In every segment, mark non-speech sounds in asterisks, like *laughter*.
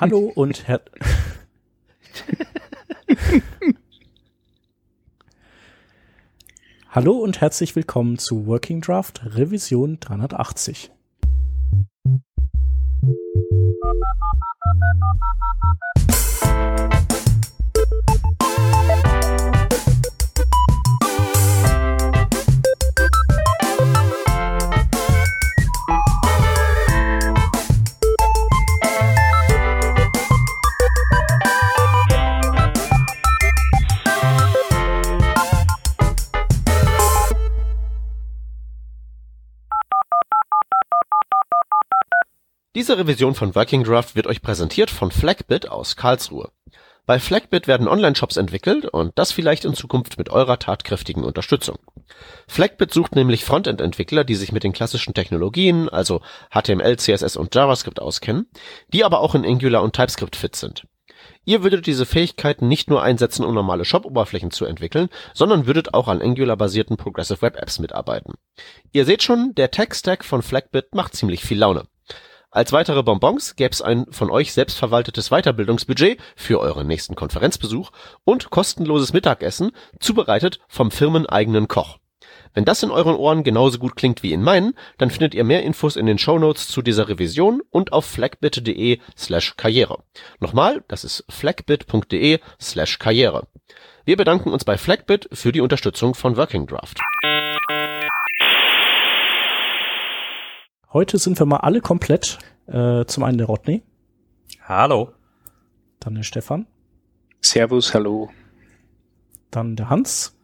Hallo *laughs* und her Hallo und herzlich willkommen zu Working Draft Revision 380. Diese Revision von Working Draft wird euch präsentiert von Flagbit aus Karlsruhe. Bei Flagbit werden Online-Shops entwickelt und das vielleicht in Zukunft mit eurer tatkräftigen Unterstützung. Flagbit sucht nämlich Frontend-Entwickler, die sich mit den klassischen Technologien, also HTML, CSS und JavaScript auskennen, die aber auch in Angular und TypeScript fit sind. Ihr würdet diese Fähigkeiten nicht nur einsetzen, um normale Shop-Oberflächen zu entwickeln, sondern würdet auch an Angular-basierten Progressive Web Apps mitarbeiten. Ihr seht schon, der Tech-Stack von Flagbit macht ziemlich viel Laune. Als weitere Bonbons gäb's ein von euch selbstverwaltetes Weiterbildungsbudget für euren nächsten Konferenzbesuch und kostenloses Mittagessen, zubereitet vom firmeneigenen Koch. Wenn das in euren Ohren genauso gut klingt wie in meinen, dann findet ihr mehr Infos in den Shownotes zu dieser Revision und auf flagbit.de slash karriere. Nochmal, das ist flagbit.de slash karriere. Wir bedanken uns bei Flagbit für die Unterstützung von Working Draft. Heute sind wir mal alle komplett. Äh, zum einen der Rodney. Hallo. Dann der Stefan. Servus, hallo. Dann der Hans.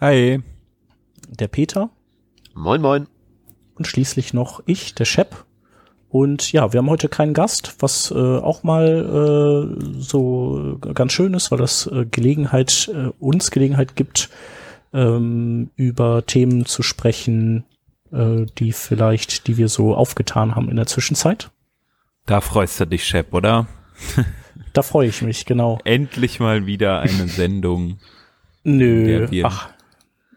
Hi. Der Peter. Moin moin. Und schließlich noch ich, der Shep. Und ja, wir haben heute keinen Gast, was äh, auch mal äh, so ganz schön ist, weil das äh, Gelegenheit, äh, uns Gelegenheit gibt, ähm, über Themen zu sprechen, äh, die vielleicht, die wir so aufgetan haben in der Zwischenzeit. Da freust du dich, Shep, oder? *laughs* Da freue ich mich, genau. Endlich mal wieder eine *laughs* Sendung. Nö, ach,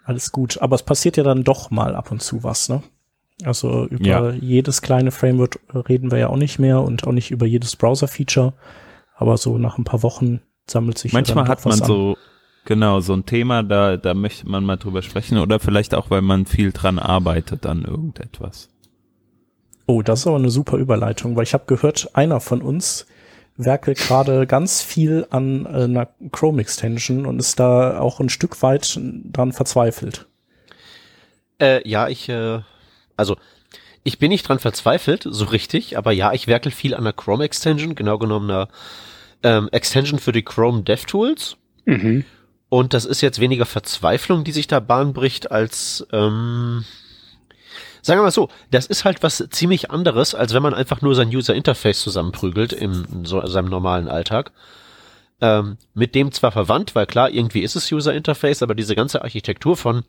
alles gut. Aber es passiert ja dann doch mal ab und zu was, ne? Also über ja. jedes kleine Framework reden wir ja auch nicht mehr und auch nicht über jedes Browser-Feature. Aber so nach ein paar Wochen sammelt sich Manchmal ja hat man so Genau, so ein Thema, da, da möchte man mal drüber sprechen oder vielleicht auch, weil man viel dran arbeitet an irgendetwas. Oh, das ist aber eine super Überleitung, weil ich habe gehört, einer von uns werkelt gerade ganz viel an äh, einer Chrome Extension und ist da auch ein Stück weit dran verzweifelt. Äh, ja, ich, äh, also ich bin nicht dran verzweifelt, so richtig, aber ja, ich werkel viel an der Chrome Extension, genau genommen einer ähm, Extension für die Chrome DevTools. Mhm. Und das ist jetzt weniger Verzweiflung, die sich da Bahn bricht, als ähm, sagen wir mal so, das ist halt was ziemlich anderes, als wenn man einfach nur sein User Interface zusammenprügelt in so seinem normalen Alltag. Ähm, mit dem zwar verwandt, weil klar, irgendwie ist es User Interface, aber diese ganze Architektur von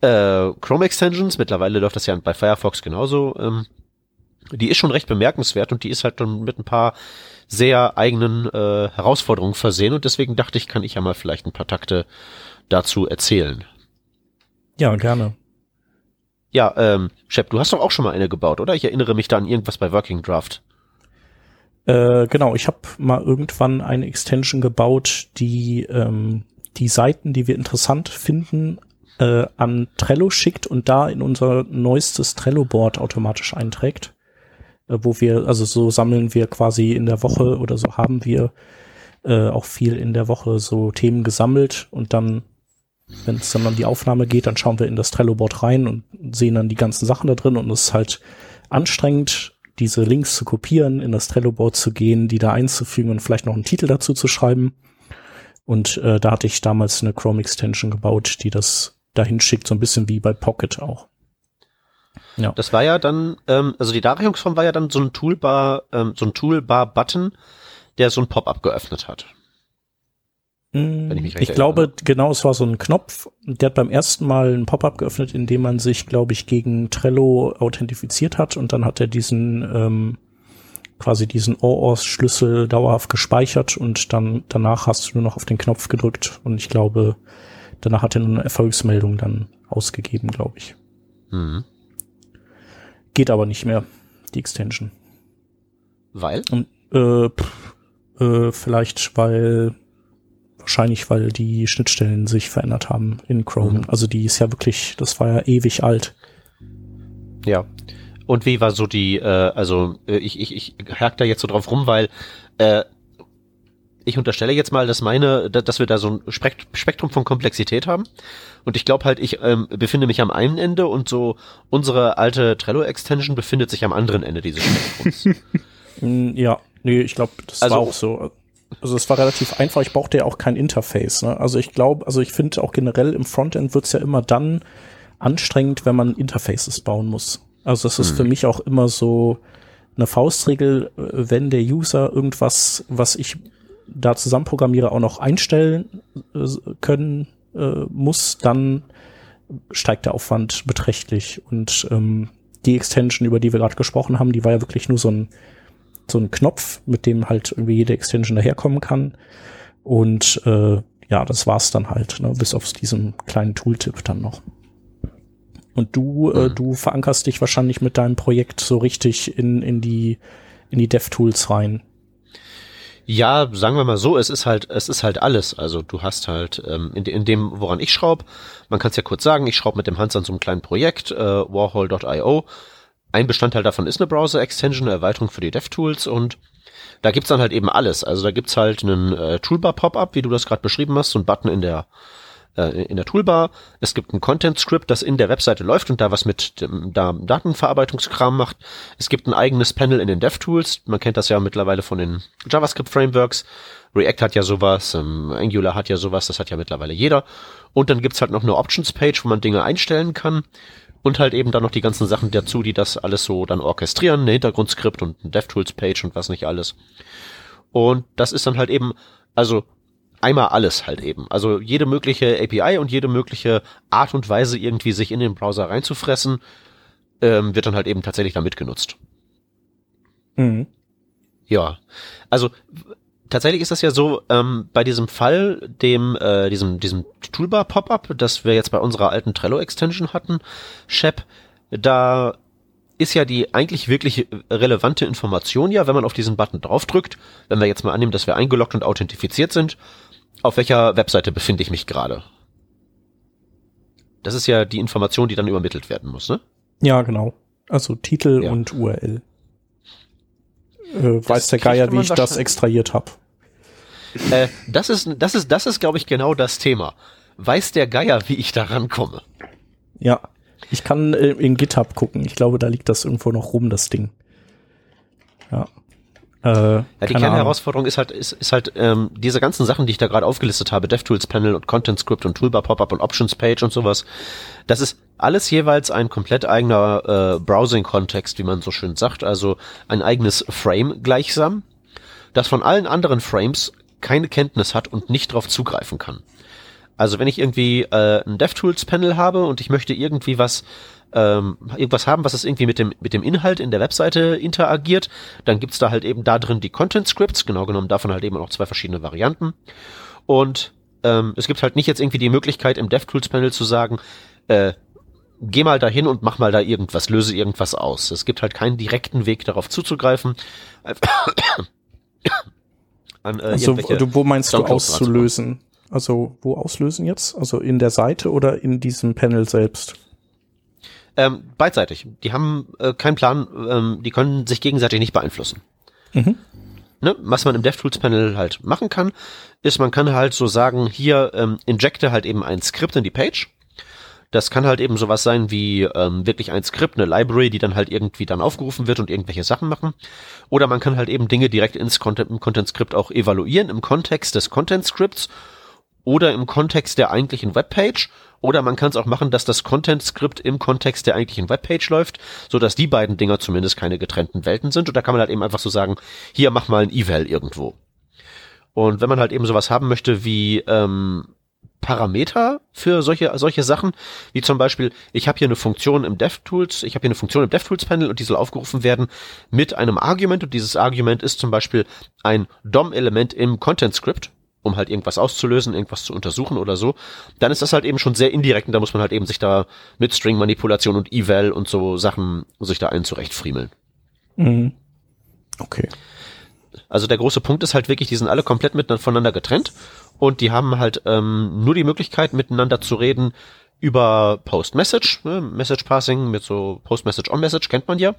äh, Chrome Extensions, mittlerweile läuft das ja bei Firefox genauso, ähm, die ist schon recht bemerkenswert und die ist halt dann mit ein paar sehr eigenen äh, Herausforderungen versehen und deswegen dachte ich, kann ich ja mal vielleicht ein paar Takte dazu erzählen. Ja, gerne. Ja, ähm, Shep, du hast doch auch schon mal eine gebaut, oder? Ich erinnere mich da an irgendwas bei Working Draft. Äh, genau, ich habe mal irgendwann eine Extension gebaut, die ähm, die Seiten, die wir interessant finden, äh, an Trello schickt und da in unser neuestes Trello-Board automatisch einträgt. Äh, wo wir, also so sammeln wir quasi in der Woche oder so haben wir äh, auch viel in der Woche so Themen gesammelt und dann, wenn es dann an die Aufnahme geht, dann schauen wir in das Trello-Board rein und sehen dann die ganzen Sachen da drin und es ist halt anstrengend, diese Links zu kopieren, in das Trello-Board zu gehen, die da einzufügen und vielleicht noch einen Titel dazu zu schreiben. Und äh, da hatte ich damals eine Chrome-Extension gebaut, die das dahin schickt, so ein bisschen wie bei Pocket auch. Ja. Das war ja dann, ähm, also die Darreichungsform war ja dann so ein Toolbar, ähm, so ein Toolbar-Button, der so ein Pop-up geöffnet hat. Wenn ich mich recht ich glaube, genau, es war so ein Knopf, der hat beim ersten Mal ein Pop-up geöffnet, in dem man sich, glaube ich, gegen Trello authentifiziert hat und dann hat er diesen ähm, quasi diesen OAuth-Schlüssel dauerhaft gespeichert und dann danach hast du nur noch auf den Knopf gedrückt und ich glaube, danach hat er nur eine Erfolgsmeldung dann ausgegeben, glaube ich. Mhm. Geht aber nicht mehr, die Extension. Weil? Und, äh, pff, Äh, vielleicht, weil wahrscheinlich, weil die Schnittstellen sich verändert haben in Chrome. Mhm. Also die ist ja wirklich, das war ja ewig alt. Ja. Und wie war so die, äh, also äh, ich, ich, ich hack da jetzt so drauf rum, weil äh, ich unterstelle jetzt mal, dass meine, dass wir da so ein Spektrum von Komplexität haben. Und ich glaube halt, ich ähm, befinde mich am einen Ende und so unsere alte Trello-Extension befindet sich am anderen Ende dieses Spektrums. *laughs* Mm, ja, nee, ich glaube, das also, war auch so. Also es war relativ einfach, ich brauchte ja auch kein Interface. Ne? Also ich glaube, also ich finde auch generell im Frontend wird's ja immer dann anstrengend, wenn man Interfaces bauen muss. Also das ist hm. für mich auch immer so eine Faustregel, äh, wenn der User irgendwas, was ich da zusammenprogrammiere, auch noch einstellen äh, können äh, muss, dann steigt der Aufwand beträchtlich. Und ähm, die Extension, über die wir gerade gesprochen haben, die war ja wirklich nur so ein, so ein Knopf, mit dem halt irgendwie jede Extension daherkommen kann. Und äh, ja, das war's dann halt, ne, bis auf diesem kleinen Tooltip dann noch. Und du, äh, mhm. äh, du verankerst dich wahrscheinlich mit deinem Projekt so richtig in, in die, in die DevTools rein. Ja, sagen wir mal so, es ist halt, es ist halt alles. Also du hast halt ähm, in, in dem, woran ich schraube, man kann es ja kurz sagen, ich schraube mit dem Hans an so einem kleinen Projekt, äh, Warhol.io. Ein Bestandteil davon ist eine Browser-Extension, eine Erweiterung für die DevTools und da gibt's dann halt eben alles. Also da gibt's halt einen äh, Toolbar-Pop-up, wie du das gerade beschrieben hast, so ein Button in der äh, in der Toolbar. Es gibt ein Content-Script, das in der Webseite läuft und da was mit dem da Datenverarbeitungskram macht. Es gibt ein eigenes Panel in den DevTools. Man kennt das ja mittlerweile von den JavaScript-Frameworks. React hat ja sowas, ähm, Angular hat ja sowas, das hat ja mittlerweile jeder. Und dann gibt's halt noch eine Options-Page, wo man Dinge einstellen kann. Und halt eben dann noch die ganzen Sachen dazu, die das alles so dann orchestrieren, eine Hintergrundskript und ein DevTools-Page und was nicht alles. Und das ist dann halt eben, also einmal alles halt eben. Also jede mögliche API und jede mögliche Art und Weise irgendwie sich in den Browser reinzufressen, ähm, wird dann halt eben tatsächlich damit genutzt. Mhm. Ja, also tatsächlich ist das ja so, ähm, bei diesem Fall, dem, äh, diesem, diesem Toolbar-Pop-up, das wir jetzt bei unserer alten Trello-Extension hatten, Shep, da ist ja die eigentlich wirklich relevante Information ja, wenn man auf diesen Button draufdrückt, wenn wir jetzt mal annehmen, dass wir eingeloggt und authentifiziert sind, auf welcher Webseite befinde ich mich gerade? Das ist ja die Information, die dann übermittelt werden muss, ne? Ja, genau. Also Titel ja. und URL. Äh, weiß der Geier, wie ich das extrahiert habe. Äh, das ist, das ist, das ist, glaube ich, genau das Thema. Weiß der Geier, wie ich da rankomme? Ja. Ich kann äh, in GitHub gucken. Ich glaube, da liegt das irgendwo noch rum, das Ding. Ja. Äh, ja, die Kernherausforderung ist halt, ist, ist halt ähm, diese ganzen Sachen, die ich da gerade aufgelistet habe, DevTools Panel und Content Script und Toolbar Pop-up und Options Page und sowas. Das ist alles jeweils ein komplett eigener äh, Browsing-Kontext, wie man so schön sagt, also ein eigenes Frame gleichsam, das von allen anderen Frames keine Kenntnis hat und nicht darauf zugreifen kann. Also wenn ich irgendwie äh, ein DevTools Panel habe und ich möchte irgendwie was ähm, irgendwas haben, was es irgendwie mit dem, mit dem Inhalt in der Webseite interagiert, dann gibt's da halt eben da drin die Content Scripts, genau genommen davon halt eben auch zwei verschiedene Varianten. Und ähm, es gibt halt nicht jetzt irgendwie die Möglichkeit im DevTools-Panel zu sagen, äh, geh mal dahin und mach mal da irgendwas, löse irgendwas aus. Es gibt halt keinen direkten Weg darauf zuzugreifen. *coughs* An, äh, also wo meinst du auszulösen? Also wo auslösen jetzt? Also in der Seite oder in diesem Panel selbst? Ähm, beidseitig. Die haben äh, keinen Plan, ähm, die können sich gegenseitig nicht beeinflussen. Mhm. Ne? Was man im DevTools-Panel halt machen kann, ist, man kann halt so sagen, hier ähm, injecte halt eben ein Skript in die Page. Das kann halt eben sowas sein wie ähm, wirklich ein Skript, eine Library, die dann halt irgendwie dann aufgerufen wird und irgendwelche Sachen machen. Oder man kann halt eben Dinge direkt ins Content, im Content-Script auch evaluieren im Kontext des Content-Scripts oder im Kontext der eigentlichen Webpage oder man kann es auch machen, dass das Content-Skript im Kontext der eigentlichen Webpage läuft, so dass die beiden Dinger zumindest keine getrennten Welten sind. Und da kann man halt eben einfach so sagen, hier mach mal ein Eval irgendwo. Und wenn man halt eben sowas haben möchte wie ähm, Parameter für solche solche Sachen, wie zum Beispiel, ich habe hier eine Funktion im DevTools, ich habe hier eine Funktion im DevTools-Panel und die soll aufgerufen werden mit einem Argument und dieses Argument ist zum Beispiel ein DOM-Element im Content-Script um halt irgendwas auszulösen, irgendwas zu untersuchen oder so, dann ist das halt eben schon sehr indirekt und da muss man halt eben sich da mit String-Manipulation und Eval und so Sachen sich da einen zurechtfriemeln. Mhm. Okay. Also der große Punkt ist halt wirklich, die sind alle komplett miteinander voneinander getrennt und die haben halt ähm, nur die Möglichkeit, miteinander zu reden über Post-Message, ne? Message Passing mit so Post-Message on-Message kennt man ja,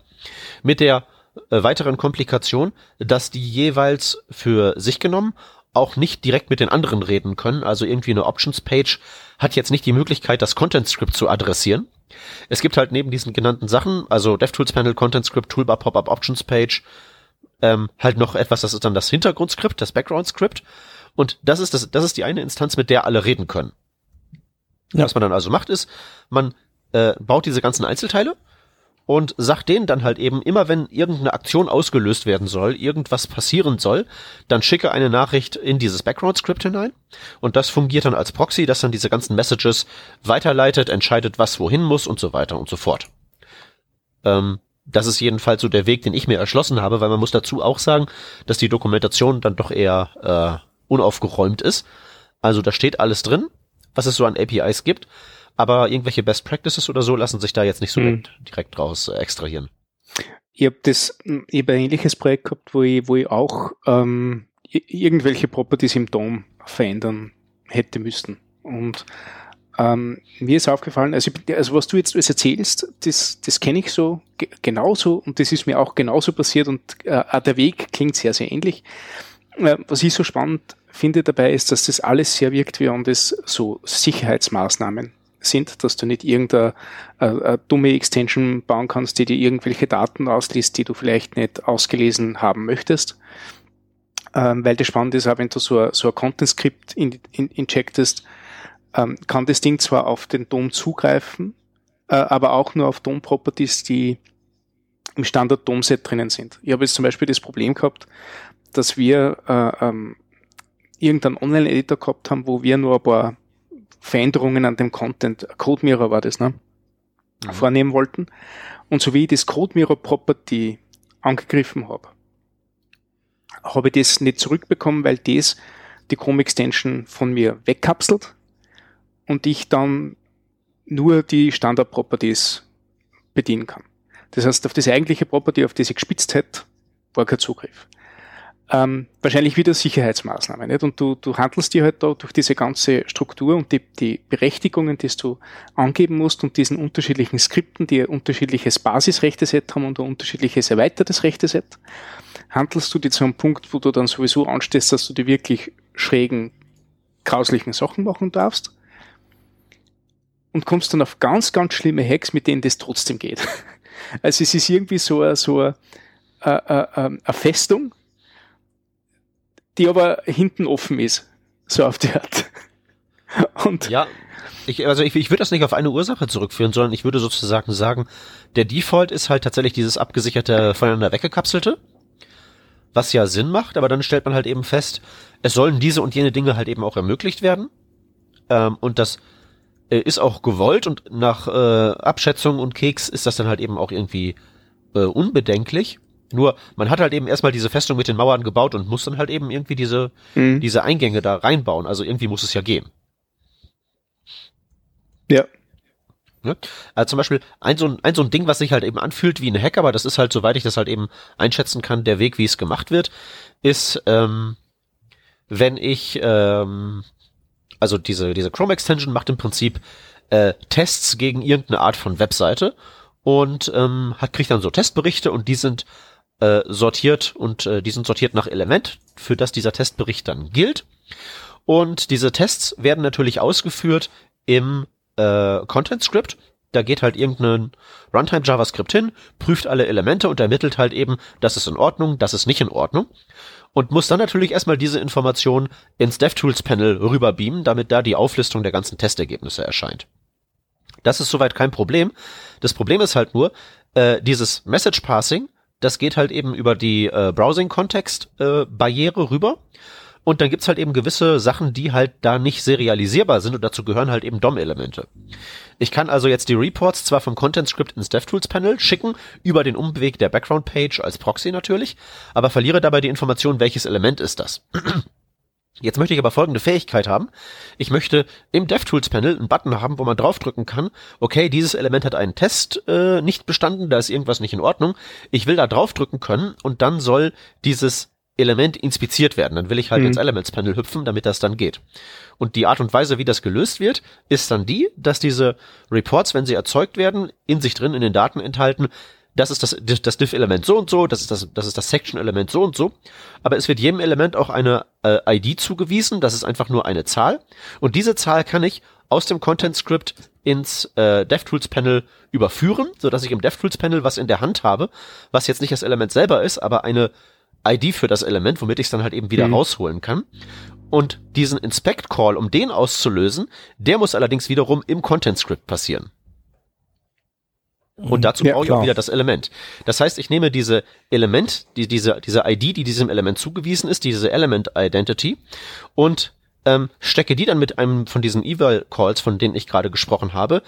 mit der äh, weiteren Komplikation, dass die jeweils für sich genommen auch nicht direkt mit den anderen reden können. Also irgendwie eine Options-Page hat jetzt nicht die Möglichkeit, das Content-Script zu adressieren. Es gibt halt neben diesen genannten Sachen, also DevTools Panel, Content Script, Toolbar, Pop-up, Options Page, ähm, halt noch etwas, das ist dann das Hintergrundskript, das Background-Script. Und das ist das, das ist die eine Instanz, mit der alle reden können. Ja. Was man dann also macht, ist, man äh, baut diese ganzen Einzelteile und sagt denen dann halt eben, immer wenn irgendeine Aktion ausgelöst werden soll, irgendwas passieren soll, dann schicke eine Nachricht in dieses Background-Script hinein und das fungiert dann als Proxy, das dann diese ganzen Messages weiterleitet, entscheidet, was wohin muss und so weiter und so fort. Ähm, das ist jedenfalls so der Weg, den ich mir erschlossen habe, weil man muss dazu auch sagen, dass die Dokumentation dann doch eher äh, unaufgeräumt ist. Also da steht alles drin, was es so an APIs gibt, aber irgendwelche Best Practices oder so lassen sich da jetzt nicht so mhm. direkt raus äh, extrahieren. Ich habe das, ich hab ein ähnliches Projekt gehabt, wo ich, wo ich auch ähm, irgendwelche Properties im DOM verändern hätte müssen. Und ähm, mir ist aufgefallen, also, also was du jetzt erzählst, das, das kenne ich so genauso und das ist mir auch genauso passiert und äh, der Weg klingt sehr, sehr ähnlich. Äh, was ich so spannend finde dabei ist, dass das alles sehr wirkt wie an das so Sicherheitsmaßnahmen sind, dass du nicht irgendeine äh, äh, dumme Extension bauen kannst, die dir irgendwelche Daten ausliest, die du vielleicht nicht ausgelesen haben möchtest. Ähm, weil das spannend ist, auch wenn du so, so ein Content-Skript in, in, injectest, ähm, kann das Ding zwar auf den DOM zugreifen, äh, aber auch nur auf DOM-Properties, die im Standard DOM-Set drinnen sind. Ich habe jetzt zum Beispiel das Problem gehabt, dass wir äh, ähm, irgendeinen Online-Editor gehabt haben, wo wir nur ein paar Veränderungen an dem Content, Code Mirror war das, ne? Mhm. vornehmen wollten. Und so wie ich das Code Mirror Property angegriffen habe, habe ich das nicht zurückbekommen, weil das die Chrome Extension von mir wegkapselt und ich dann nur die Standard Properties bedienen kann. Das heißt, auf das eigentliche Property, auf das ich gespitzt hätte, war kein Zugriff ähm, wahrscheinlich wieder Sicherheitsmaßnahmen. Nicht? Und du, du handelst dir halt da durch diese ganze Struktur und die, die Berechtigungen, die du angeben musst und diesen unterschiedlichen Skripten, die ein unterschiedliches Basisrechteset haben und ein unterschiedliches erweitertes Rechteset, handelst du dir zu einem Punkt, wo du dann sowieso anstehst, dass du die wirklich schrägen, grauslichen Sachen machen darfst und kommst dann auf ganz, ganz schlimme Hacks, mit denen das trotzdem geht. *laughs* Also es ist irgendwie so eine, so eine, eine, eine Festung, die aber hinten offen ist. So auf die Art. *laughs* Und ja, ich, also ich, ich würde das nicht auf eine Ursache zurückführen, sondern ich würde sozusagen sagen, der Default ist halt tatsächlich dieses abgesicherte, voneinander weggekapselte, was ja Sinn macht, aber dann stellt man halt eben fest, es sollen diese und jene Dinge halt eben auch ermöglicht werden. Ähm, und das äh, ist auch gewollt und nach äh, Abschätzung und Keks ist das dann halt eben auch irgendwie äh, unbedenklich. Nur, man hat halt eben erstmal diese Festung mit den Mauern gebaut und muss dann halt eben irgendwie diese, mhm. diese Eingänge da reinbauen. Also irgendwie muss es ja gehen. Ja. Ne? Also zum Beispiel ein so, ein ein so ein Ding, was sich halt eben anfühlt wie ein Hack, aber das ist halt, soweit ich das halt eben einschätzen kann, der Weg, wie es gemacht wird, ist, ähm, wenn ich, ähm, also diese, diese Chrome Extension macht im Prinzip äh, Tests gegen irgendeine Art von Webseite und ähm, hat, kriegt dann so Testberichte und die sind äh, sortiert und äh, die sind sortiert nach Element, für das dieser Testbericht dann gilt. Und diese Tests werden natürlich ausgeführt im äh, Content Script. Da geht halt irgendein Runtime JavaScript hin, prüft alle Elemente und ermittelt halt eben, das ist in Ordnung, das ist nicht in Ordnung. Und muss dann natürlich erstmal diese Information ins DevTools Panel rüberbeamen, damit da die Auflistung der ganzen Testergebnisse erscheint. Das ist soweit kein Problem. Das Problem ist halt nur, äh, dieses Message Passing das geht halt eben über die äh, Browsing-Kontext-Barriere äh, rüber. Und dann gibt's halt eben gewisse Sachen, die halt da nicht serialisierbar sind und dazu gehören halt eben DOM-Elemente. Ich kann also jetzt die Reports zwar vom Content-Script ins DevTools-Panel schicken, über den Umweg der Background-Page als Proxy natürlich, aber verliere dabei die Information, welches Element ist das. Jetzt möchte ich aber folgende Fähigkeit haben. Ich möchte im DevTools Panel einen Button haben, wo man draufdrücken kann, okay, dieses Element hat einen Test äh, nicht bestanden, da ist irgendwas nicht in Ordnung. Ich will da draufdrücken können und dann soll dieses Element inspiziert werden. Dann will ich halt Mhm. ins Elements Panel hüpfen, damit das dann geht. Und die Art und Weise, wie das gelöst wird, ist dann die, dass diese Reports, wenn sie erzeugt werden, in sich drin in den Daten enthalten, das ist das, das Diff-Element so und so, das ist das, das ist das Section-Element so und so. Aber es wird jedem Element auch eine äh, ID zugewiesen, das ist einfach nur eine Zahl. Und diese Zahl kann ich aus dem Content-Script ins äh, DevTools-Panel überführen, so dass ich im DevTools-Panel was in der Hand habe, was jetzt nicht das Element selber ist, aber eine ID für das Element, womit ich es dann halt eben wieder Mhm. rausholen kann. Und diesen Inspect-Call, um den auszulösen, der muss allerdings wiederum im Content-Script passieren. Und dazu Ja, brauche ich auch klar. wieder das Element. Das heißt, ich nehme diese Element, die, diese, diese ID, die diesem Element zugewiesen ist, diese Element Identity, und ähm, stecke die dann mit einem von diesen Eval Calls, von denen ich gerade gesprochen habe,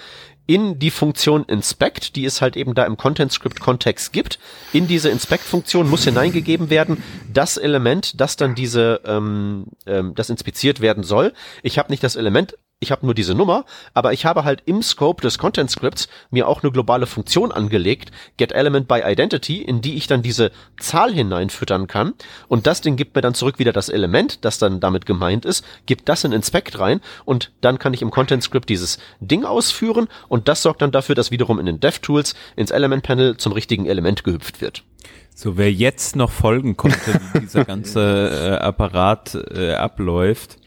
in die Funktion Inspect, die es halt eben da im Content Script Kontext gibt. In diese Inspect-Funktion muss hineingegeben werden das Element, das dann diese, ähm, ähm, das inspiziert werden soll. Ich habe nicht das Element ich habe nur diese Nummer, aber ich habe halt im Scope des Content Scripts mir auch eine globale Funktion angelegt, getElement by Identity, in die ich dann diese Zahl hineinfüttern kann und das Ding gibt mir dann zurück wieder das Element, das dann damit gemeint ist, gibt das in Inspect rein und dann kann ich im Content Script dieses Ding ausführen und das sorgt dann dafür, dass wiederum in den DevTools ins Element Panel zum richtigen Element gehüpft wird. So, wer jetzt noch folgen konnte, wie dieser *laughs* ganze äh, Apparat äh, abläuft,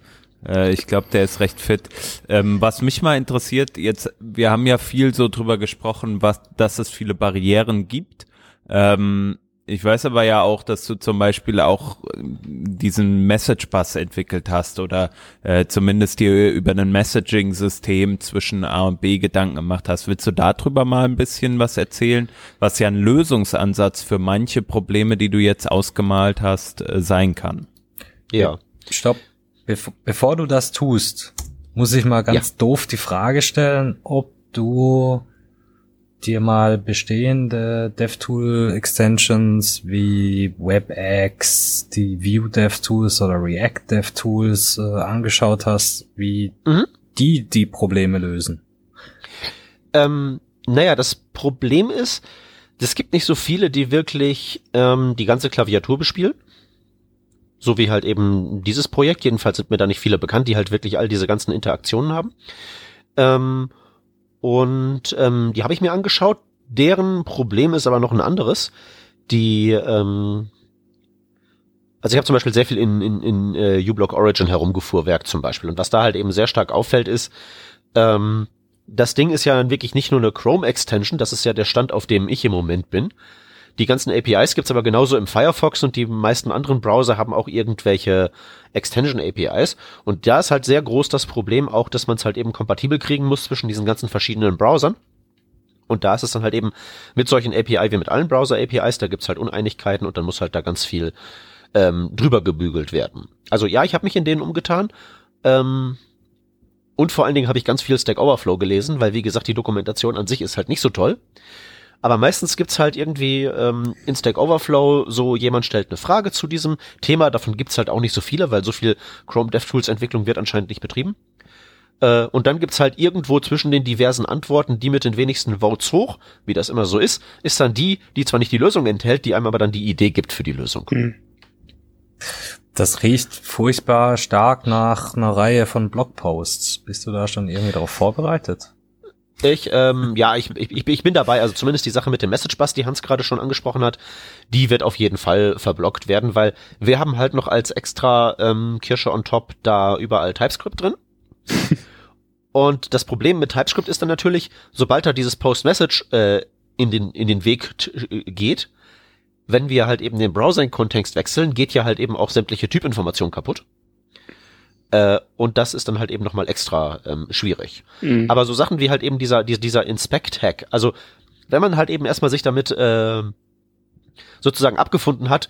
äh, ich glaube, der ist recht fit. Ähm, was mich mal interessiert, jetzt, wir haben ja viel so drüber gesprochen, was, dass es viele Barrieren gibt. Ähm, ich weiß aber ja auch, dass du zum Beispiel auch äh, diesen Message Bus entwickelt hast oder äh, zumindest dir über ein Messaging-System zwischen A und B Gedanken gemacht hast. Willst du darüber mal ein bisschen was erzählen, was ja ein Lösungsansatz für manche Probleme, die du jetzt ausgemalt hast, äh, sein kann? Ja. Stopp. Bev bevor du das tust, muss ich mal ganz doof die Frage stellen, ob du dir mal bestehende DevTool Extensions wie WebEx, die Vue DevTools oder React DevTools äh, angeschaut hast, wie Mhm. die die Probleme lösen. Ähm, naja, das Problem ist, es gibt nicht so viele, die wirklich ähm, die ganze Klaviatur bespielen. So wie halt eben dieses Projekt. Jedenfalls sind mir da nicht viele bekannt, die halt wirklich all diese ganzen Interaktionen haben. Ähm, und ähm, die habe ich mir angeschaut. Deren Problem ist aber noch ein anderes. Die, ähm, also ich habe zum Beispiel sehr viel in, in, in äh, uBlock Origin herumgefuhrwerk zum Beispiel. Und was da halt eben sehr stark auffällt, ist, ähm, das Ding ist ja wirklich nicht nur eine Chrome-Extension, das ist ja der Stand, auf dem ich im Moment bin. Die ganzen APIs gibt's aber genauso im Firefox und die meisten anderen Browser haben auch irgendwelche Extension-APIs. Und da ist halt sehr groß das Problem auch, dass man es halt eben kompatibel kriegen muss zwischen diesen ganzen verschiedenen Browsern. Und da ist es dann halt eben mit solchen API wie mit allen Browser-APIs, da gibt's halt Uneinigkeiten und dann muss halt da ganz viel ähm, drüber gebügelt werden. Also ja, ich habe mich in denen umgetan. Ähm, und vor allen Dingen habe ich ganz viel Stack Overflow gelesen, weil wie gesagt, die Dokumentation an sich ist halt nicht so toll. Aber meistens gibt's halt irgendwie ähm, in Stack Overflow so, jemand stellt eine Frage zu diesem Thema, davon gibt's halt auch nicht so viele, weil so viel Chrome DevTools Entwicklung wird anscheinend nicht betrieben. Äh, und dann gibt's halt irgendwo zwischen den diversen Antworten, die mit den wenigsten Votes hoch, wie das immer so ist, ist dann die, die zwar nicht die Lösung enthält, die einem aber dann die Idee gibt für die Lösung. Hm. Das riecht furchtbar stark nach einer Reihe von Blogposts. Bist du da schon irgendwie darauf vorbereitet? Ich, ähm, ja, ich, ich, ich bin dabei. Also zumindest die Sache mit dem Message Bus, die Hans gerade schon angesprochen hat, die wird auf jeden Fall verblockt werden, weil wir haben halt noch als extra ähm, Kirsche on top da überall TypeScript drin. *laughs* Und das Problem mit TypeScript ist dann natürlich, sobald da dieses Post-Message äh, in den in den Weg äh, geht, wenn wir halt eben den Browsing-Kontext wechseln, geht ja halt eben auch sämtliche Typinformation kaputt. Äh, und das ist dann halt eben nochmal extra ähm, schwierig. Mhm. Aber so Sachen wie halt eben dieser, dieser, Inspect-Hack, also wenn man halt eben erstmal sich damit äh, sozusagen abgefunden hat,